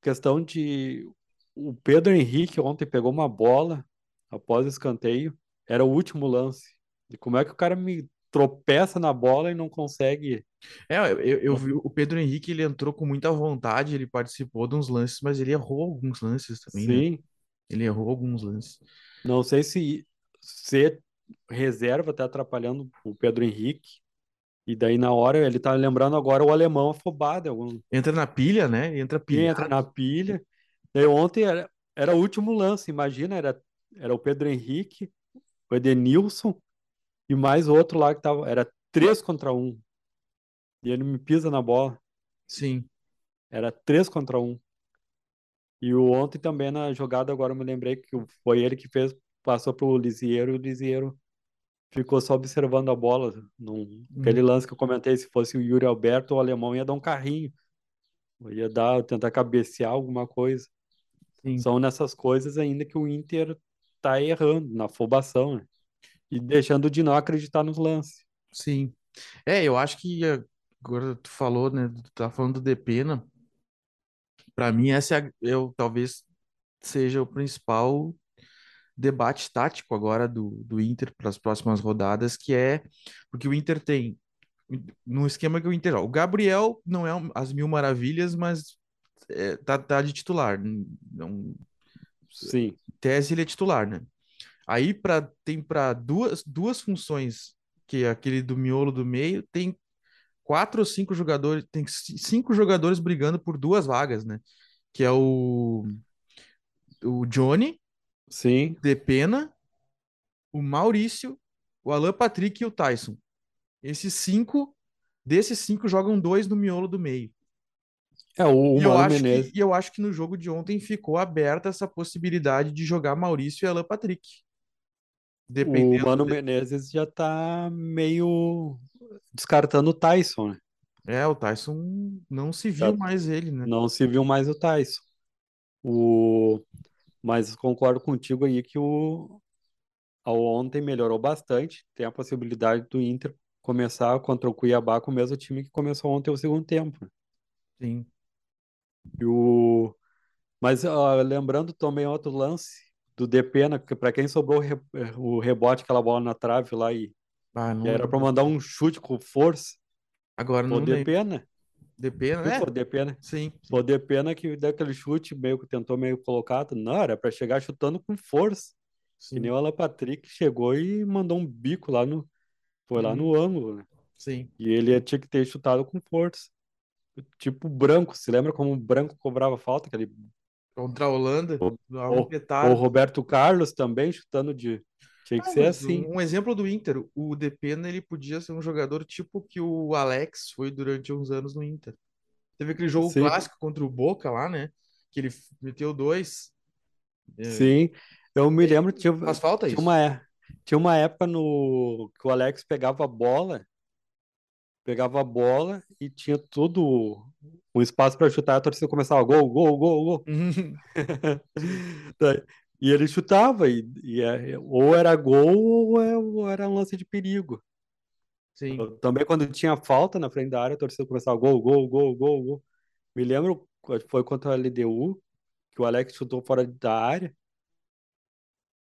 questão de o Pedro Henrique ontem pegou uma bola após o escanteio, era o último lance. E como é que o cara me tropeça na bola e não consegue? É, eu, eu vi o Pedro Henrique, ele entrou com muita vontade, ele participou de uns lances, mas ele errou alguns lances também, né? Sim. Né? Ele errou alguns lances. Não sei se ser reserva tá atrapalhando o Pedro Henrique, e daí, na hora, ele tá lembrando agora o alemão afobado. Algum... Entra na pilha, né? Entra pilha. Entra na pilha. Daí, ontem era, era o último lance, imagina, era, era o Pedro Henrique, o Edenilson e mais outro lá que tava. Era três contra um. E ele me pisa na bola. Sim. Era três contra um. E o ontem também na jogada, agora eu me lembrei que foi ele que fez, passou pro Lisieiro e o Lisieiro ficou só observando a bola. Num. Aquele lance que eu comentei, se fosse o Yuri Alberto, o alemão ia dar um carrinho. Ia dar, tentar cabecear alguma coisa. Sim. São nessas coisas ainda que o Inter tá errando, na afobação, né? E deixando de não acreditar nos lances. Sim. É, eu acho que agora tu falou, né? Tu tá falando do Depena. Para mim, essa é, eu talvez seja o principal debate tático agora do, do Inter para as próximas rodadas, que é porque o Inter tem no esquema que o Inter, o Gabriel não é as mil maravilhas, mas é, tá, tá de titular, não sim, tese ele é titular, né? Aí para tem para duas duas funções que é aquele do miolo do meio tem quatro ou cinco jogadores, tem cinco jogadores brigando por duas vagas, né? Que é o o Johnny, Sim. Depena, o Maurício, o Alan Patrick e o Tyson. Esses cinco, desses cinco, jogam dois no miolo do meio. É, o, o E eu Mano que, Menezes, e eu acho que no jogo de ontem ficou aberta essa possibilidade de jogar Maurício e Alan Patrick, o dependendo Mano de... Menezes já tá meio descartando o Tyson, né? É, o Tyson não se Já viu mais ele, né? não se viu mais o Tyson. O... Mas concordo contigo aí que o ao ontem melhorou bastante. Tem a possibilidade do Inter começar contra o Cuiabá com o mesmo time que começou ontem o segundo tempo. né? Sim. E o... Mas lembrando também outro lance do Depena, que para quem sobrou o re- o rebote, aquela bola na trave lá e, Ah, e não era para mandar um chute com força, Agora não o lembro. Depena. De pena, né? Foi o Depena. Sim, Foi o Depena que deu aquele chute meio que tentou meio colocado. Não, era para chegar chutando com força. Que nem sim. o Alan Patrick chegou e mandou um bico lá no. Foi lá Uhum, no ângulo, né? sim. E ele tinha que ter chutado com força. Tipo Branco, se lembra como o Branco cobrava falta? Aquele... Contra a Holanda, O, o, o. Roberto Carlos também chutando de. Tinha que Ah, ser assim. um, exemplo do Inter, o Depena ele podia ser um jogador tipo que o Alex foi durante uns anos no Inter. Teve aquele jogo Sim, clássico contra o Boca lá, né? Que ele meteu dois. É, sim. Eu me lembro, tinha, faz falta tinha isso. uma, é- tinha uma época no que o Alex pegava a bola, pegava a bola e tinha todo um espaço para chutar, a torcida começava gol, gol, gol, gol. Uhum, E ele chutava, e, e é- ou era gol ou é- ou era um lance de perigo. sim. Também quando tinha falta na frente da área, a torcida começava gol, gol, gol, gol, gol. Me lembro, que foi contra a LDU, que o Alex chutou fora da área,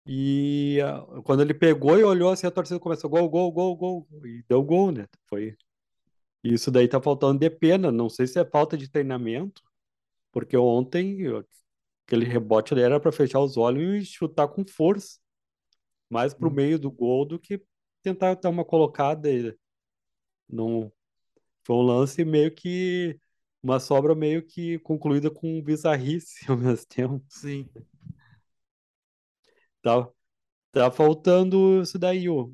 e ah, quando ele pegou e olhou assim, a torcida começou gol, gol, gol, gol, e deu gol, né? Foi. Isso daí tá faltando de pena, não sei se é falta de treinamento, porque ontem eu- aquele rebote ali era para fechar os olhos e chutar com força, mais pro sim. meio do gol do que tentar dar uma colocada. Não, foi um lance meio que uma sobra meio que concluída com bizarrice ao mesmo tempo. Sim. Tá, tá faltando isso daí, o,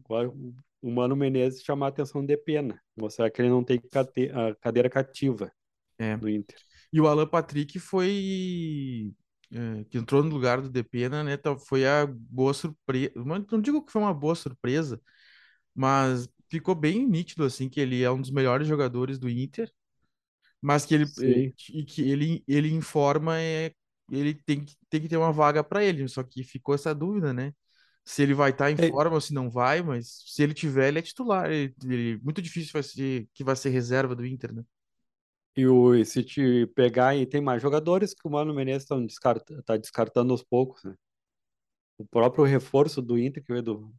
o Mano Menezes chamar a atenção de pena, mostrar que ele não tem cate- a cadeira cativa É. no Inter. E o Alan Patrick foi. É, que entrou no lugar do Depena, né? tá- Foi a boa surpresa. Não digo que foi uma boa surpresa, mas ficou bem nítido, assim, que ele é um dos melhores jogadores do Inter, mas que ele, eh, Sim. e que ele, ele informa é, ele tem que, tem que ter uma vaga para ele, só que ficou essa dúvida, né? Se ele vai estar em É, forma ou se não vai, mas se ele tiver, ele é titular. Ele, ele- muito difícil vai ser, que vai ser reserva do Inter, né? E o, e se te pegar e tem mais jogadores que o Mano Menezes tá descarta, tá descartando aos poucos, né? O próprio reforço do Inter, que veio do.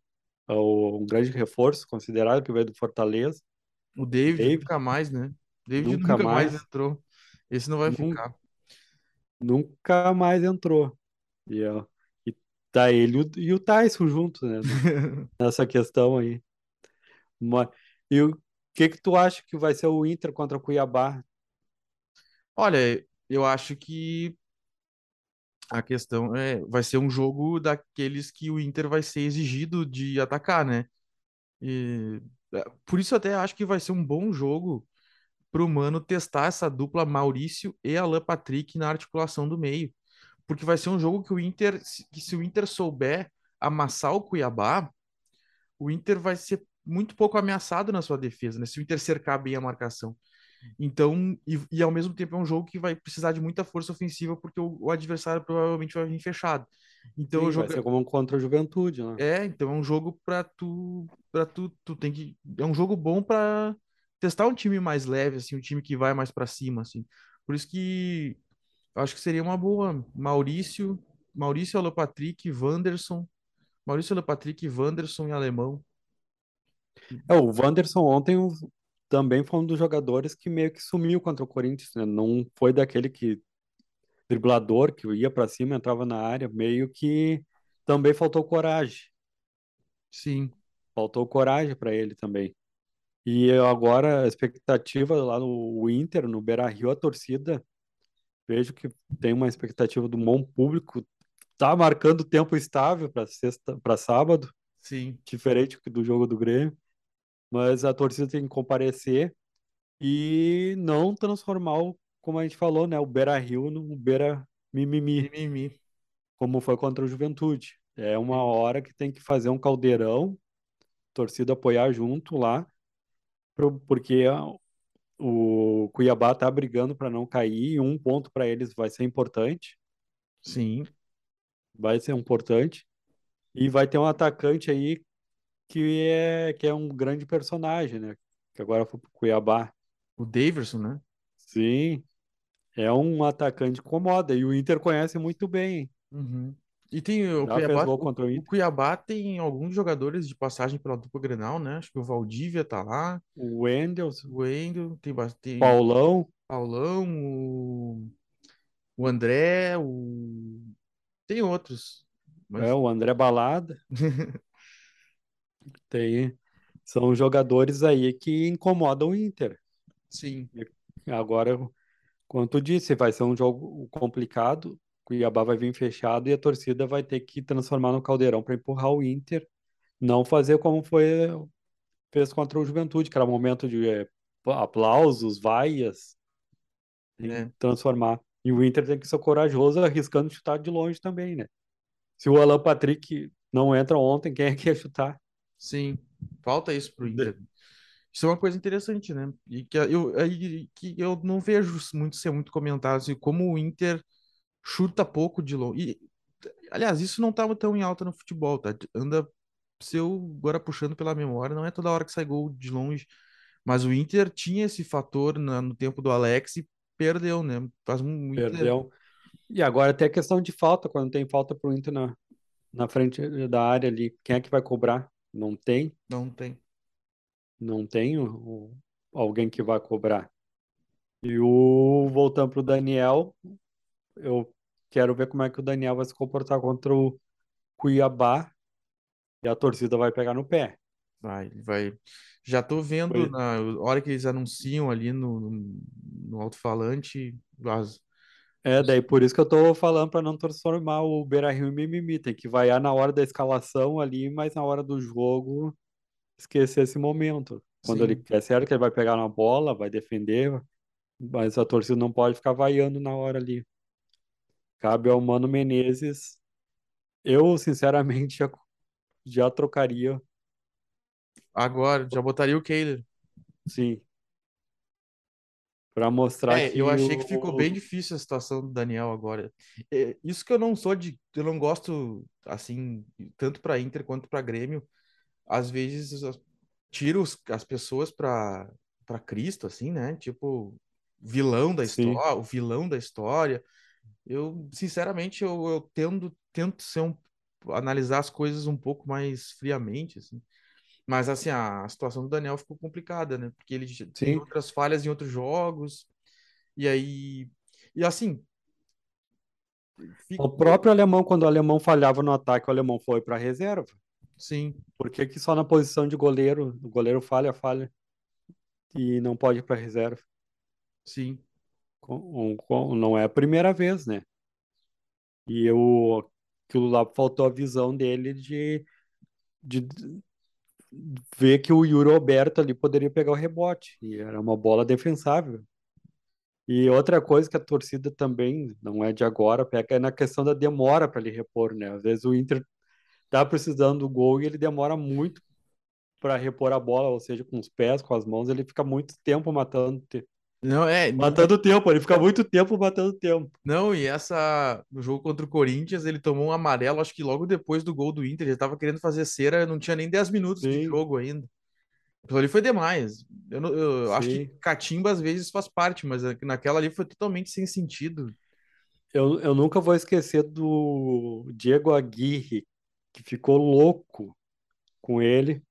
é o- um grande reforço considerado, que veio do Fortaleza. O David David, nunca mais, né? David nunca nunca mais mais, entrou. Esse não vai nun- ficar. nunca mais entrou. E, ó, e tá ele e o, e o Tyson juntos, né? Nessa questão aí. Mas, e o que que tu acha que vai ser o Inter contra o Cuiabá? Olha, eu acho que a questão é, vai ser um jogo daqueles que o Inter vai ser exigido de atacar, né? E é, por isso até acho que vai ser um bom jogo pro Mano testar essa dupla Maurício e Alan Patrick na articulação do meio, porque vai ser um jogo que o Inter, que se o Inter souber amassar o Cuiabá, o Inter vai ser muito pouco ameaçado na sua defesa, né? Se o Inter cercar bem a marcação. Então, e, e ao mesmo tempo é um jogo que vai precisar de muita força ofensiva, porque o, o adversário provavelmente vai vir fechado. Então, Sim, vai jogo ser como um contra a Juventude, né? é, então é um jogo para tu, para tu, tu tem que, é um jogo bom para testar um time mais leve, assim, um time que vai mais para cima, assim. Por isso que eu acho que seria uma boa. Maurício, Maurício Alan Patrick, Wanderson, Maurício Alan Patrick, Wanderson e Alemão. É, o Wanderson ontem também foi um dos jogadores que meio que sumiu contra o Corinthians, né? Não foi daquele que driblador que ia pra cima, entrava na área, meio que também faltou coragem. Sim, Faltou coragem para ele também. E agora a expectativa lá no Inter, no Beira-Rio, a torcida, vejo que tem uma expectativa do bom público, tá marcando tempo estável para sexta, para sábado, sim. diferente do jogo do Grêmio, mas a torcida tem que comparecer e não transformar o como a gente falou, né? O Beira Rio no Beira Mimimi, Mimimi. como foi contra o Juventude. É uma hora que tem que fazer um caldeirão, torcida apoiar junto lá, pro- porque a- o Cuiabá tá brigando para não cair, e um ponto para eles vai ser importante, Sim. vai ser importante. E vai ter um atacante aí que é que é um grande personagem, né? Que agora foi pro Cuiabá. O Daverson, né? Sim, é um atacante que incomoda e o Inter conhece muito bem. Uhum. E tem o Já Cuiabá, gol o, contra o. Cuiabá tem alguns jogadores de passagem pela dupla Grenal, né? Acho que o Valdívia tá lá, O Wendel, o Wendel, tem, ba- tem Paulão, Paulão, o, o André, o... tem outros. Mas é, o André Balada, tem são jogadores aí que incomodam o Inter. sim, Agora, como tu disse, vai ser um jogo complicado. Cuiabá vai vir fechado e a torcida vai ter que transformar no caldeirão para empurrar o Inter, não fazer como foi fez contra o Juventude, que era momento de eh, aplausos, vaias, É. transformar. E o Inter tem que ser corajoso, arriscando chutar de longe também, né? Se o Alan Patrick não entra ontem, quem é que ia chutar? Sim. Falta isso pro Inter. Isso é uma coisa interessante, né? E que eu, que eu não vejo muito ser muito comentado, assim, como o Inter chuta pouco de longe. E, aliás, isso não estava tão em alta no futebol, tá? Anda, se eu agora puxando pela memória, não é toda hora que sai gol de longe. Mas o Inter tinha esse fator na- no tempo do Alex e perdeu, né? Faz um o Inter. Perdeu. E agora tem a questão de falta, quando tem falta pro Inter na, na frente da área ali, quem é que vai cobrar? Não tem, Não tem. não tem o- o- alguém que vai cobrar. E o voltando pro Daniel, eu quero ver como é que o Daniel vai se comportar contra o Cuiabá e a torcida vai pegar no pé. Vai, vai. Já tô vendo Pois- na hora que eles anunciam ali no, no, no alto-falante as, É, daí por isso que eu tô falando para não transformar o Beira-Rio em mimimi, tem que vaiar na hora da escalação ali, mas na hora do jogo esquecer esse momento. Quando ele Sim. é certo que ele vai pegar na bola, vai defender, mas a torcida não pode ficar vaiando na hora ali. Cabe ao Mano Menezes. Eu, sinceramente, já, já trocaria, Agora, já botaria o Kehler. sim, para mostrar É, que eu achei que ficou o- bem difícil a situação do Daniel agora. É, isso que eu não sou de, eu não gosto assim, tanto para Inter quanto para Grêmio. Às vezes tiro os- as pessoas para para Cristo assim, né? Tipo, vilão da Sim. história, o vilão da história. Eu, sinceramente, eu, eu tendo tento ser um analisar as coisas um pouco mais friamente, assim. Mas assim, a, situação do Daniel ficou complicada, né? Porque ele tem outras falhas em outros jogos. E aí, e assim, fica- O próprio alemão, quando o alemão falhava no ataque, o alemão foi para reserva. sim, Por que que só na posição de goleiro, o goleiro falha, falha e não pode ir para reserva? sim, Com- com- não é a primeira vez, né? E eu, aquilo lá faltou a visão dele de, de ver que o Yuri Alberto ali poderia pegar o rebote. E era uma bola defensável. E outra coisa que a torcida também, não é de agora, pega é na questão da demora para ele repor, né? Às vezes o Inter tá precisando do gol e ele demora muito para repor a bola, ou seja, com os pés, com as mãos, ele fica muito tempo matando, não é, matando tempo, ele fica muito tempo matando tempo. não, e essa, no jogo contra o Corinthians, ele tomou um amarelo, acho que logo depois do gol do Inter, ele tava querendo fazer cera, não tinha nem 10 minutos de Sim. jogo ainda. Aquilo ali foi demais. Eu, eu acho que catimba às vezes faz parte, mas naquela ali foi totalmente sem sentido. Eu, eu nunca vou esquecer do Diego Aguirre, que ficou louco com ele,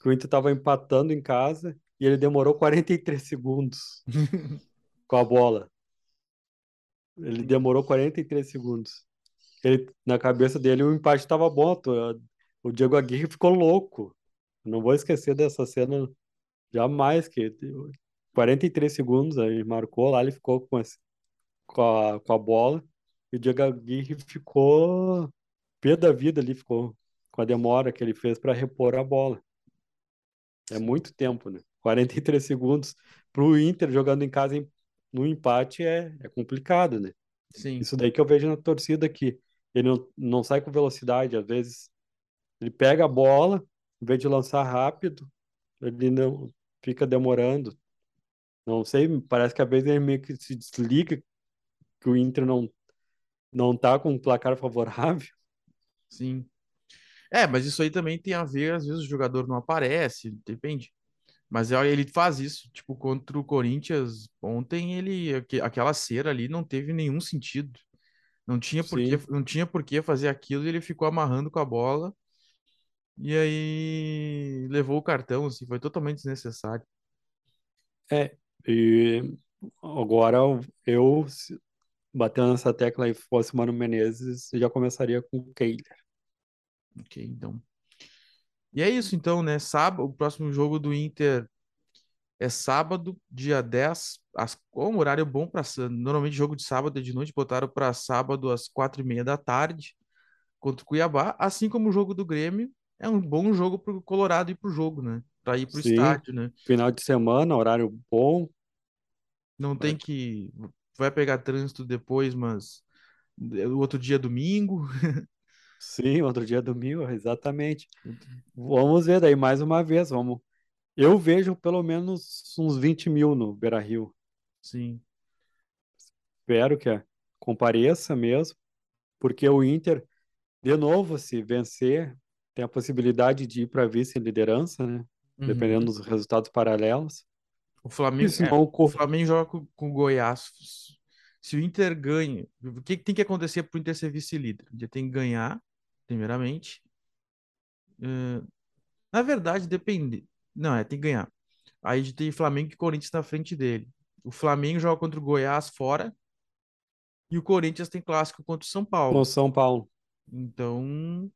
que o Inter estava empatando em casa e ele demorou 43 segundos com a bola. Ele demorou 43 segundos. Ele, na cabeça dele o empate estava bom. O Diego Aguirre ficou louco. Não vou esquecer dessa cena jamais, que 43 segundos ele marcou lá, ele ficou com, esse- com a, com a bola e o Diego Aguirre ficou pé da vida ali, ficou com a demora que ele fez para repor a bola. É muito tempo, né? 43 segundos para o Inter jogando em casa em- no empate é, é complicado, né? Sim, Isso daí que eu vejo na torcida que ele não, não sai com velocidade, às vezes ele pega a bola, em vez de lançar rápido, ele não fica demorando. Não sei, parece que às vezes ele meio que se desliga que o Inter não não tá com um placar favorável. sim. É, mas isso aí também tem a ver, às vezes o jogador não aparece, depende. Mas ele faz isso, tipo, contra o Corinthians, ontem ele, aque- aquela cera ali não teve nenhum sentido. Não tinha por que, não tinha por que fazer aquilo e ele ficou amarrando com a bola e aí levou o cartão, assim, foi totalmente desnecessário. É, e agora eu, batendo nessa tecla e fosse Mano Menezes, já começaria com o Kehler. Ok, então. E é isso, então, né? Sábado, o próximo jogo do Inter é sábado, dia 10, às, um horário bom para. Normalmente jogo de sábado é de noite, botaram para sábado às quatro e meia da tarde contra o Cuiabá, assim como o jogo do Grêmio. É um bom jogo pro Colorado ir pro jogo, né? Para ir pro Sim, estádio, né? final de semana, horário bom. Não tem Pode- que. Vai pegar trânsito depois, mas o outro dia é domingo. Sim, outro dia domingo, exatamente. Vamos ver daí mais uma vez, vamos. Eu vejo pelo menos uns 20 mil no Beira-Rio. Sim. Espero que compareça mesmo, porque o Inter, de novo, se vencer, tem a possibilidade de ir para vice-liderança, né? Dependendo Uhum. dos resultados paralelos. O Flamengo, é, não o Flamengo joga com, com o Goiás. Se o Inter ganha, o que, que tem que acontecer para o Inter ser vice-líder? Ele tem que ganhar, primeiramente. Eh, na verdade, depende. Não, é, tem que ganhar. Aí a gente tem Flamengo e Corinthians na frente dele. O Flamengo joga contra o Goiás fora e o Corinthians tem clássico contra o São o Paulo. São Paulo, Então,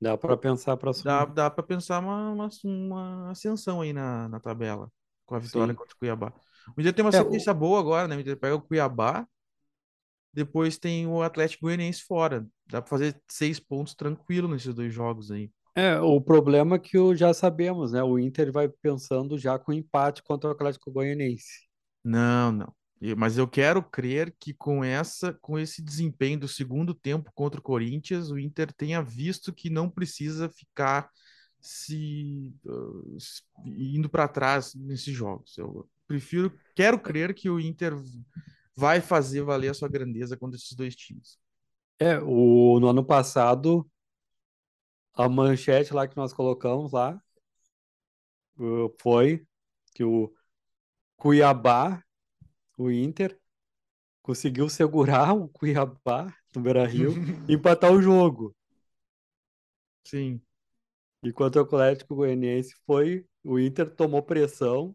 dá para pensar para dá, dá para pensar uma, uma, uma ascensão aí na, na tabela com a vitória Sim. contra o Cuiabá. O Inter tem uma É, o, sequência boa agora, né? O Inter pega o Cuiabá, depois tem o Atlético Goianiense fora. Dá para fazer seis pontos tranquilo nesses dois jogos aí. é, o problema é que o, já sabemos, né? O Inter vai pensando já com empate contra o Atlético Goianiense. Não, não. Mas eu quero crer que com essa, com esse desempenho do segundo tempo contra o Corinthians, o Inter tenha visto que não precisa ficar se uh, s- indo para trás nesses jogos. Eu prefiro, quero crer que o Inter vai fazer valer a sua grandeza contra esses dois times. É, o, no ano passado, a manchete lá que nós colocamos lá foi que o Cuiabá, o Inter, conseguiu segurar o Cuiabá no Beira-Rio e empatar o jogo. Sim. Enquanto o Atlético Goianiense foi, o Inter tomou pressão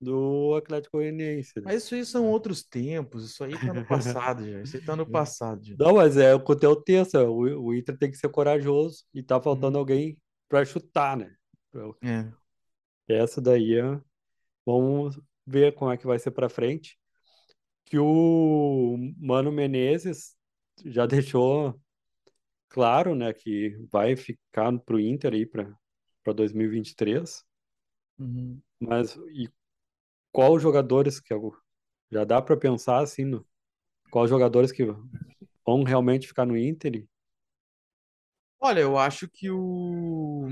do Atlético Goianiense, né? Mas isso aí são outros tempos, isso aí tá no passado já. Isso aí tá no passado já. Não, mas é o que tenso, o, o Inter tem que ser corajoso e tá faltando Uhum. alguém para chutar, né? É. Essa daí é... Vamos ver como é que vai ser para frente. Que o Mano Menezes já deixou claro, né, que vai ficar pro Inter aí para para 2023. Uhum. Mas e qual os jogadores que eu- já dá para pensar assim, no, qual os jogadores que vão realmente ficar no Inter? Olha, eu acho que o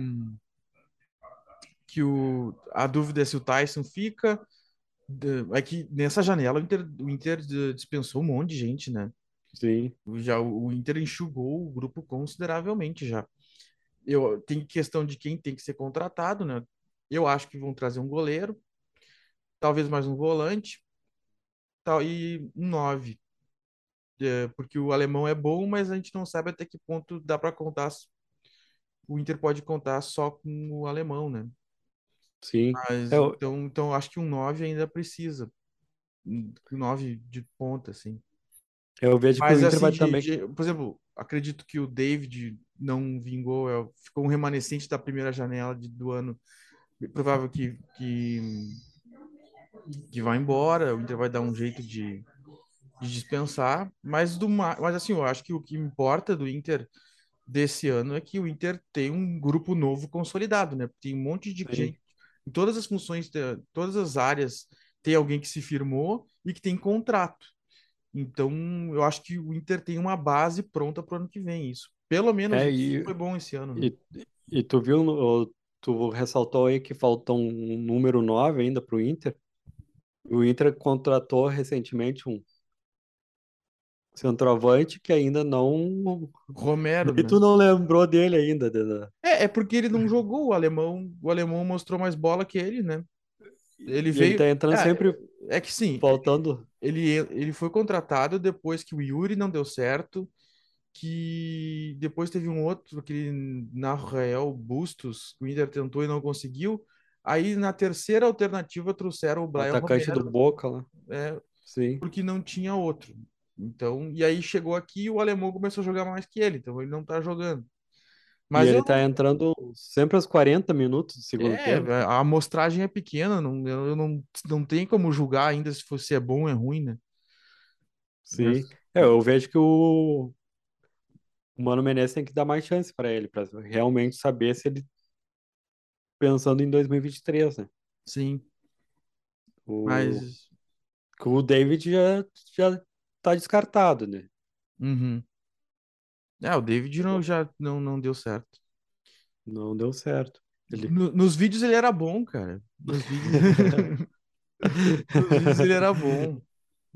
que o a dúvida é se o Tyson fica. É que nessa janela o Inter, o Inter dispensou um monte de gente, né? Sim, O- Já o Inter enxugou o grupo consideravelmente já. Eu tem questão de quem tem que ser contratado, né? Eu acho que vão trazer um goleiro, talvez mais um volante, tal e um nove, É, porque o alemão é bom, mas a gente não sabe até que ponto dá para contar. O Inter pode contar só com o alemão, né? sim. Mas É, então, então acho que um 9 ainda precisa. Um 9 de ponta, assim. eu vejo que o Inter assim, vai de, também. de- por exemplo, acredito que o David não vingou, é, ficou um remanescente da primeira janela de- do ano. É Provável que, que, que vai embora, o Inter vai dar um jeito de, de dispensar. Mas, do, ma- mas assim, eu acho que o que importa do Inter desse ano é que o Inter tem um grupo novo consolidado, né? Tem um monte de Sim, gente em todas as funções, todas as áreas tem alguém que se firmou e que tem contrato. Então, eu acho que o Inter tem uma base pronta para o ano que vem, isso. Pelo menos É, isso e, foi bom esse ano, né? e, e tu viu, tu ressaltou aí que faltou um número 9 ainda pro Inter. O Inter contratou recentemente um centroavante que ainda não. Romero, E né? tu não lembrou dele ainda, Deda. É, é porque ele não jogou, o alemão, o alemão mostrou mais bola que ele, né? Ele E ele veio. tá entrando É, sempre é que sim, faltando. ele, ele foi contratado depois que o Yuri não deu certo, que depois teve um outro, aquele Narrael Bustos, que o Inter tentou e não conseguiu. Aí na terceira alternativa trouxeram o O Brian atacante do Boca lá. é, Sim. porque não tinha outro. Então, e aí chegou aqui e o alemão começou a jogar mais que ele, então ele não tá jogando. E Mas ele eu tá entrando sempre aos 40 minutos do segundo É, tempo. a amostragem é pequena, não, eu não, não tem como julgar ainda se fosse é bom ou é ruim, né? Sim. Mas- É, eu vejo que o, o Mano Menezes tem que dar mais chance pra ele, pra realmente saber se ele pensando em 2023, né? sim, O, mas. o David já, já tá descartado, né? uhum. É, o David não, já não, não deu certo. Não deu certo. Ele... No- nos vídeos ele era bom, cara. Nos vídeos, nos vídeos ele era bom.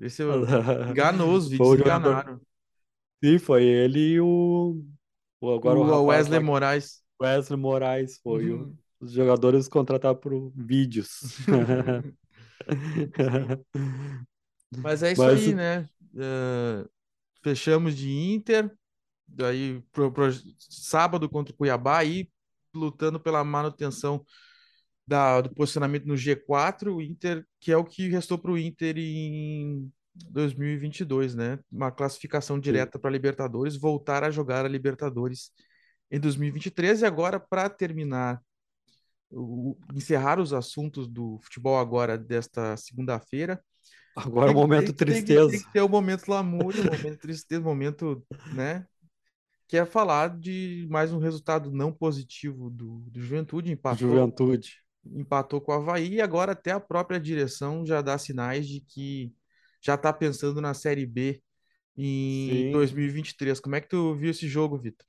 Esse eu... Enganou, os Foi vídeos o jogador- enganaram. Sim, foi ele e o, o agora o, O Wesley Moraes. Wesley Moraes foi o- Uhum. Os jogadores contratados por vídeos. Mas é isso Mas aí, né? Eh, fechamos de Inter, daí pro, pro sábado contra o Cuiabá, aí lutando pela manutenção da, do posicionamento no G4, o Inter, que é o que restou para o Inter em 2022, né? Uma classificação direta para a Libertadores, voltar a jogar a Libertadores em 2023 e agora para terminar o- encerrar os assuntos do futebol agora desta segunda-feira. Agora é o Tem- momento tem- tem tristeza. Tem que ter o momento lamúria, o momento tristeza, o momento, né? Que é falar de mais um resultado não positivo do, do Juventude, empatou, Juventude. empatou com o Avaí e agora até a própria direção já dá sinais de que já está pensando na Série B em Sim. 2023. Como é que tu viu esse jogo, Vitor?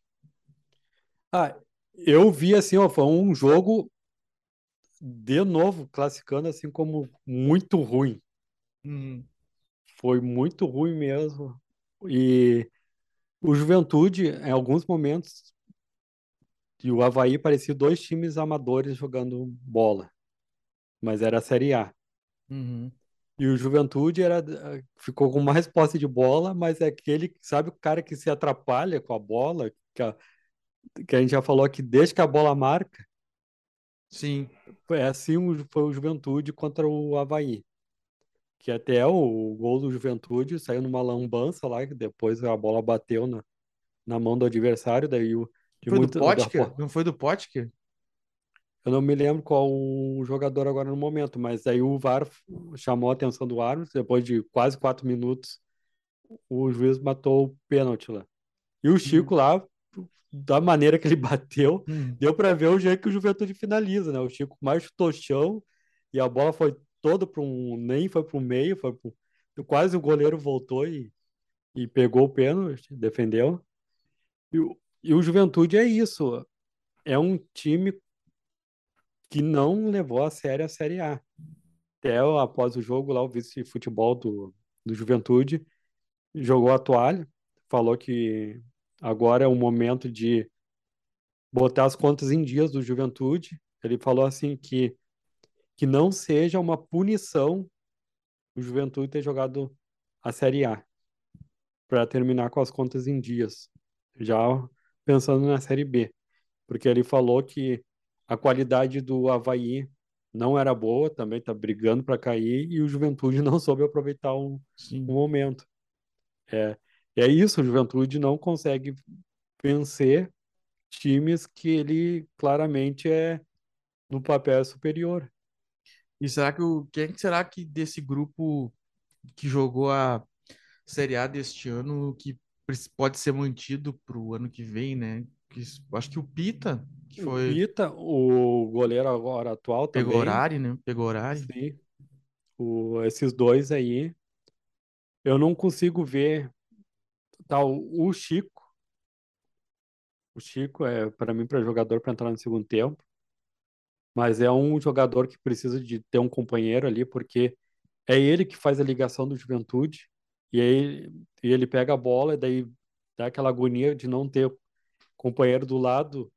Ah, eu vi assim, ó, foi um jogo de novo classificando assim como muito ruim. Hum, Foi muito ruim mesmo. E o Juventude, em alguns momentos, e o Avaí parecia dois times amadores jogando bola, mas era a Série A. uhum, E o Juventude era, ficou com mais posse de bola, mas é aquele, sabe, o cara que se atrapalha com a bola, que a, que a gente já falou aqui, desde que a bola marca, Sim, foi assim foi o Juventude contra o Avaí. Que até o, gol do Juventude saiu numa lambança lá, que depois a bola bateu na, na mão do adversário, daí o foi do muito- da- Potker? Não foi do Potker? Eu não me lembro qual o jogador agora no momento, mas aí o VAR chamou a atenção do árbitro, depois de quase quatro minutos, o juiz matou o pênalti lá. E o Chico lá, da maneira que ele bateu, Hum, deu para ver o jeito que o Juventude finaliza, né? O Chico mais chutou chão e a bola foi toda para um, nem foi para o meio, foi pro, quase o goleiro voltou e, e pegou o pênalti, defendeu. E, o- e o Juventude é isso, é um time que não levou a sério a Série A. Até após o jogo lá, o vice-futebol do, do Juventude jogou a toalha, falou que agora é o momento de botar as contas em dias do Juventude. Ele falou assim que, que não seja uma punição o Juventude ter jogado a Série A para terminar com as contas em dias, já pensando na Série B, porque ele falou que a qualidade do Avaí não era boa, também está brigando para cair e o Juventude não soube aproveitar o, sim. o momento. É, é isso, o Juventude não consegue vencer times que ele claramente é no papel superior. E será que o quem será que desse grupo que jogou a Série A deste ano que pode ser mantido para o ano que vem, né? Que, acho que o Pita, que O foi Pita, o goleiro agora atual pegou também, horário, né? Pegou horário. sim. O, esses dois aí, eu não consigo ver tal o Chico. O Chico é para mim para jogador para entrar no segundo tempo, mas é um jogador que precisa de ter um companheiro ali porque é ele que faz a ligação do Juventude e aí e ele pega a bola e daí dá aquela agonia de não ter companheiro do lado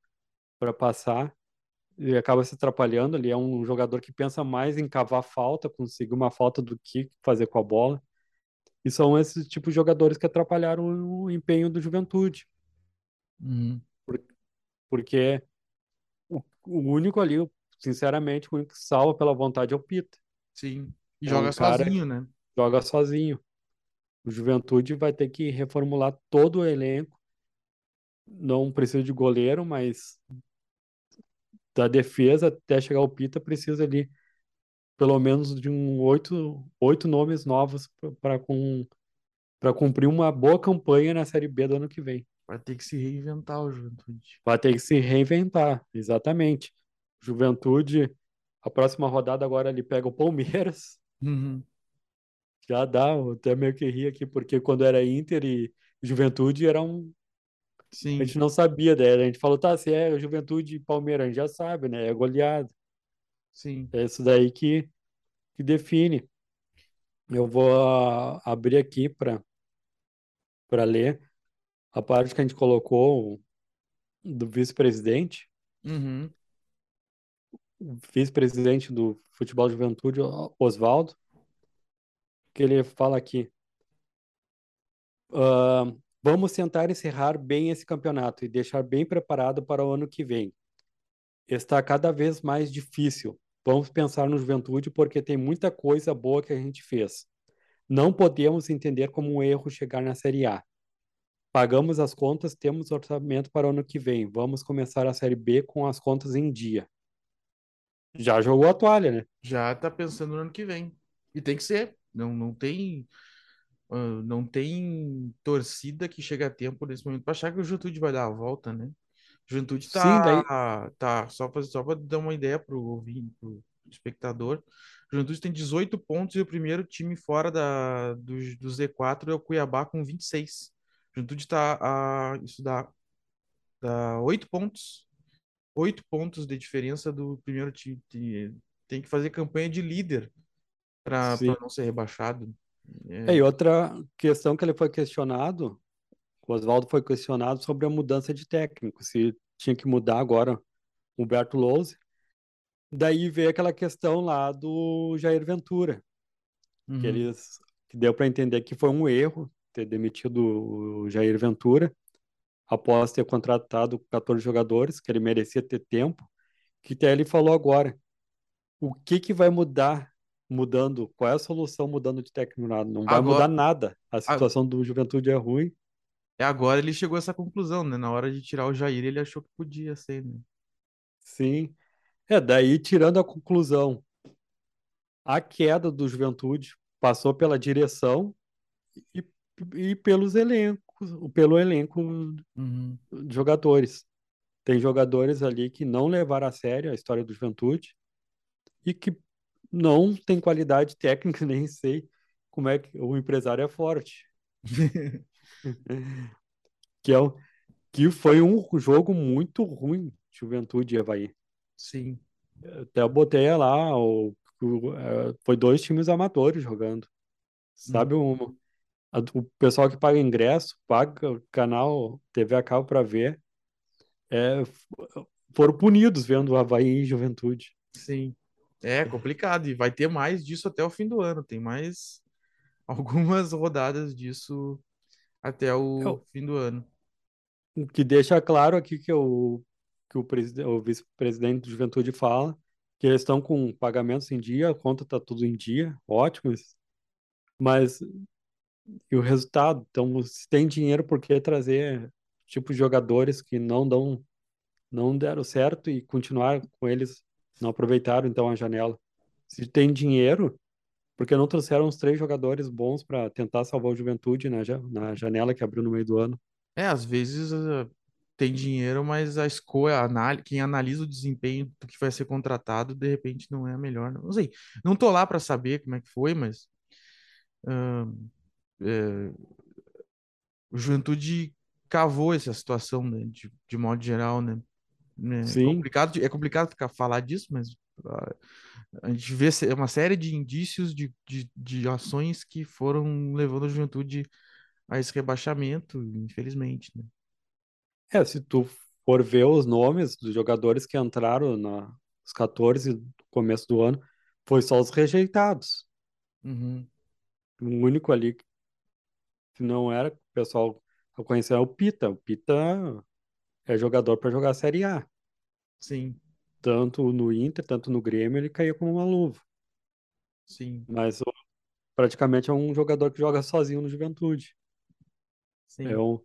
para passar e acaba se atrapalhando. Ele é um jogador que pensa mais em cavar falta, conseguir uma falta do que fazer com a bola. E são esses tipos de jogadores que atrapalharam o empenho do Juventude. Uhum. Porque o, o único ali, sinceramente, o único que salva pela vontade é o Pita. Sim. E É joga um sozinho, né? Joga sozinho. O Juventude vai ter que reformular todo o elenco. Não precisa de goleiro, mas da defesa até chegar o Pita precisa ali pelo menos de um oito, oito nomes novos para com, para cumprir uma boa campanha na Série B do ano que vem. Vai ter que se reinventar o Juventude. Vai ter que se reinventar, exatamente. Juventude, a próxima rodada agora ele pega o Palmeiras. Uhum. Já dá, eu até meio que ri aqui, porque quando era Inter e Juventude era um. A Sim, gente não sabia, daí a gente falou, tá, se é Juventude e Palmeiras, a gente já sabe, né? É goleado. Sim. É isso daí que, que define. Eu vou ah, abrir aqui para para ler a parte que a gente colocou do vice-presidente. Uhum. vice-presidente do Futebol Juventude, o- Oswaldo, que ele fala aqui: "Ah, vamos tentar encerrar bem esse campeonato e deixar bem preparado para o ano que vem. Está cada vez mais difícil. Vamos pensar no Juventude porque tem muita coisa boa que a gente fez. Não podemos entender como um erro chegar na Série A. Pagamos as contas, temos orçamento para o ano que vem. Vamos começar a Série B com as contas em dia. Já jogou a toalha, né? Já tá pensando no ano que vem. E tem que ser. Não, não tem. ah, não tem torcida que chega a tempo nesse momento para achar que o Juventude vai dar a volta, né? Juventude Sim, daí. tá, tá só para só pra dar uma ideia pro ouvinte, pro espectador. Juventude tem 18 pontos e o primeiro time fora da, do, do Z4 é o Cuiabá com 26. O Juventude tá a, isso dá, dá 8 pontos. 8 pontos de diferença do primeiro time. Tem que fazer campanha de líder para não ser rebaixado. É, e outra questão que ele foi questionado, o Oswaldo foi questionado sobre a mudança de técnico, se tinha que mudar agora o Humberto Lousi. Daí veio aquela questão lá do Jair Ventura, que Uhum. eles que deu para entender que foi um erro ter demitido o Jair Ventura após ter contratado 14 jogadores, que ele merecia ter tempo, que até ele falou agora. O que que vai mudar mudando? Qual é a solução mudando de técnico? Não vai Agora- mudar nada. A situação do Juventude é ruim. É agora ele chegou a essa conclusão, né? Na hora de tirar o Jair, ele achou que podia ser, né? Sim. É, daí tirando a conclusão, a queda do Juventude passou pela direção e, e pelos elencos, pelo elenco Uhum. de jogadores. Tem jogadores ali que não levaram a sério a história do Juventude e que não tem qualidade técnica, nem sei como é que o empresário é forte. Que, é, o- que foi um jogo muito ruim, Juventude e Avaí. Sim. Até eu botei lá, o, o, é, foi dois times amadores jogando. Sabe, um, a- o pessoal que paga ingresso, paga o canal TV a cabo para ver, é, foram punidos vendo o Avaí e Juventude. Sim. É complicado. E vai ter mais disso até o fim do ano. Tem mais algumas rodadas disso até o Eu- fim do ano. O que deixa claro aqui que o, que o, preside- o vice-presidente do Juventude fala que eles estão com pagamentos em dia, a conta está tudo em dia, ótimo, mas e o resultado? Então, se tem dinheiro, por que trazer tipo de jogadores que não dão, não deram certo e continuar com eles, não aproveitaram então a janela? Se tem dinheiro, por que não trouxeram uns três jogadores bons para tentar salvar o Juventude na, ja- na janela que abriu no meio do ano? É, às vezes ah, tem dinheiro, mas a escolha, a quem analisa o desempenho do que vai ser contratado, de repente não é a melhor. Não sei, não tô lá para saber como é que foi, mas uh, é, o Juventude cavou essa situação, né, de, de modo geral, né? É Sim. complicado, é complicado ficar falar disso, mas a gente vê uma série de indícios de, de, de ações que foram levando a juventude a esse rebaixamento, infelizmente, né? É, se tu for ver os nomes dos jogadores que entraram nos 14 do começo do ano, foi só os rejeitados. Uhum. O único ali que não era, o pessoal conhecer é o Pita. O Pita é jogador para jogar a Série A. Sim. Tanto no Inter, tanto no Grêmio, ele caía como uma luva. Sim. Mas praticamente é um jogador que joga sozinho no Juventude. Sim. É um,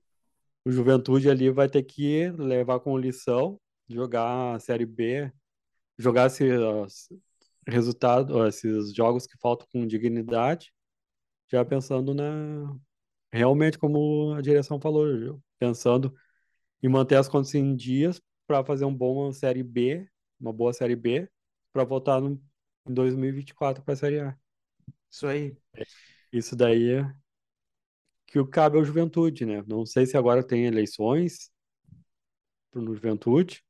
o Juventude ali vai ter que levar com lição, jogar a Série B, jogar esses resultados, esses jogos que faltam com dignidade, já pensando na realmente como a direção falou, pensando em manter as contas em dias para fazer um bom Série B, uma boa Série B, para voltar no, em 2024 para a Série A. Isso aí. Isso daí é que o cabe ao Juventude, né? Não sei se agora tem eleições no Juventude.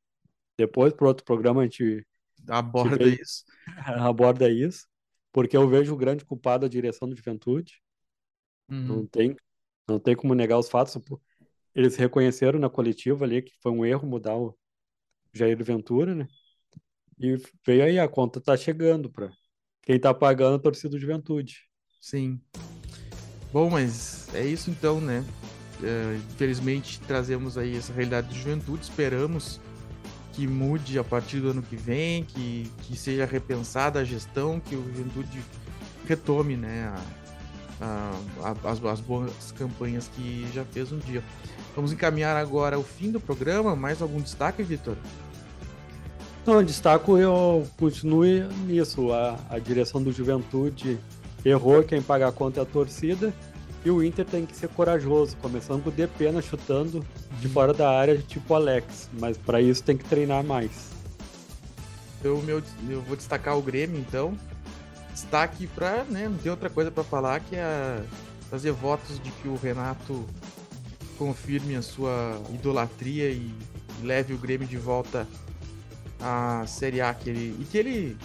Depois, para outro programa, a gente aborda vê, isso. aborda isso, porque eu vejo o grande culpado a direção do Juventude. Uhum. Não tem, não tem como negar os fatos. Eles reconheceram na coletiva ali que foi um erro mudar o Jair Ventura, né? E veio aí, a conta tá chegando para quem tá pagando a torcida do Juventude. Sim. Bom, mas é isso então, né? É, infelizmente trazemos aí essa realidade de juventude, esperamos que mude a partir do ano que vem, que, que seja repensada a gestão, que o Juventude retome né, a, a, as, as boas campanhas que já fez um dia. Vamos encaminhar agora o fim do programa. Mais algum destaque, Vitor? Não, destaco eu continue nisso. A, a direção do Juventude errou, quem paga a conta é a torcida. E o Inter tem que ser corajoso, começando com o Depena chutando de fora da área, tipo Alex. Mas para isso tem que treinar mais. Eu, meu, eu vou destacar o Grêmio, então. Destaque para, né, não tem outra coisa para falar que é fazer votos de que o Renato confirme a sua idolatria e leve o Grêmio de volta à Série A que ele, e que ele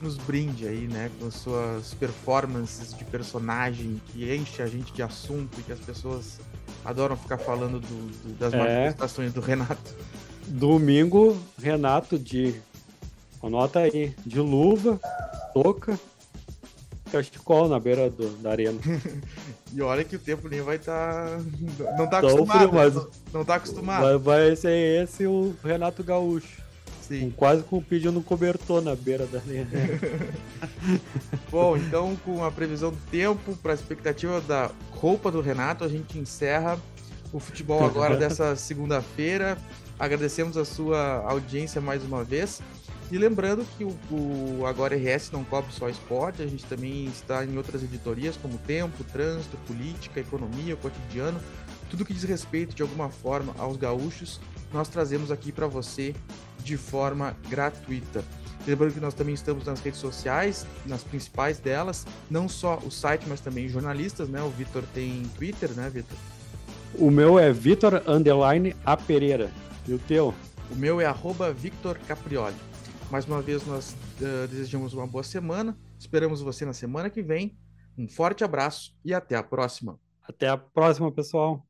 nos brinde aí, né, com suas performances de personagem que enche a gente de assunto e que as pessoas adoram ficar falando do, do, das é. manifestações do Renato. Domingo, Renato de. Anota aí, de luva, touca, cachecol na beira do, da arena. e olha que o tempo nem vai estar. Tá... Não tá acostumado. Frio, mas... não, não tá acostumado. Vai, vai ser esse o Renato Gaúcho. Sim. Quase com pedindo cobertor na beira da linha. Bom, então com a previsão do tempo, para a expectativa da roupa do Renato, a gente encerra o futebol agora dessa segunda-feira. Agradecemos a sua audiência mais uma vez. E lembrando que o, o, Agora RS não cobre só esporte, a gente também está em outras editorias como Tempo, Trânsito, Política, Economia, Cotidiano, tudo que diz respeito de alguma forma aos gaúchos, nós trazemos aqui para você de forma gratuita. Lembrando que nós também estamos nas redes sociais, nas principais delas, não só o site, mas também jornalistas, né? O Vitor tem Twitter, né, Vitor? O meu é Vitor Underline A Pereira. E o teu? O meu é arroba Victor Caprioli. Mais uma vez, nós uh, desejamos uma boa semana. Esperamos você na semana que vem. Um forte abraço e até a próxima. Até a próxima, pessoal.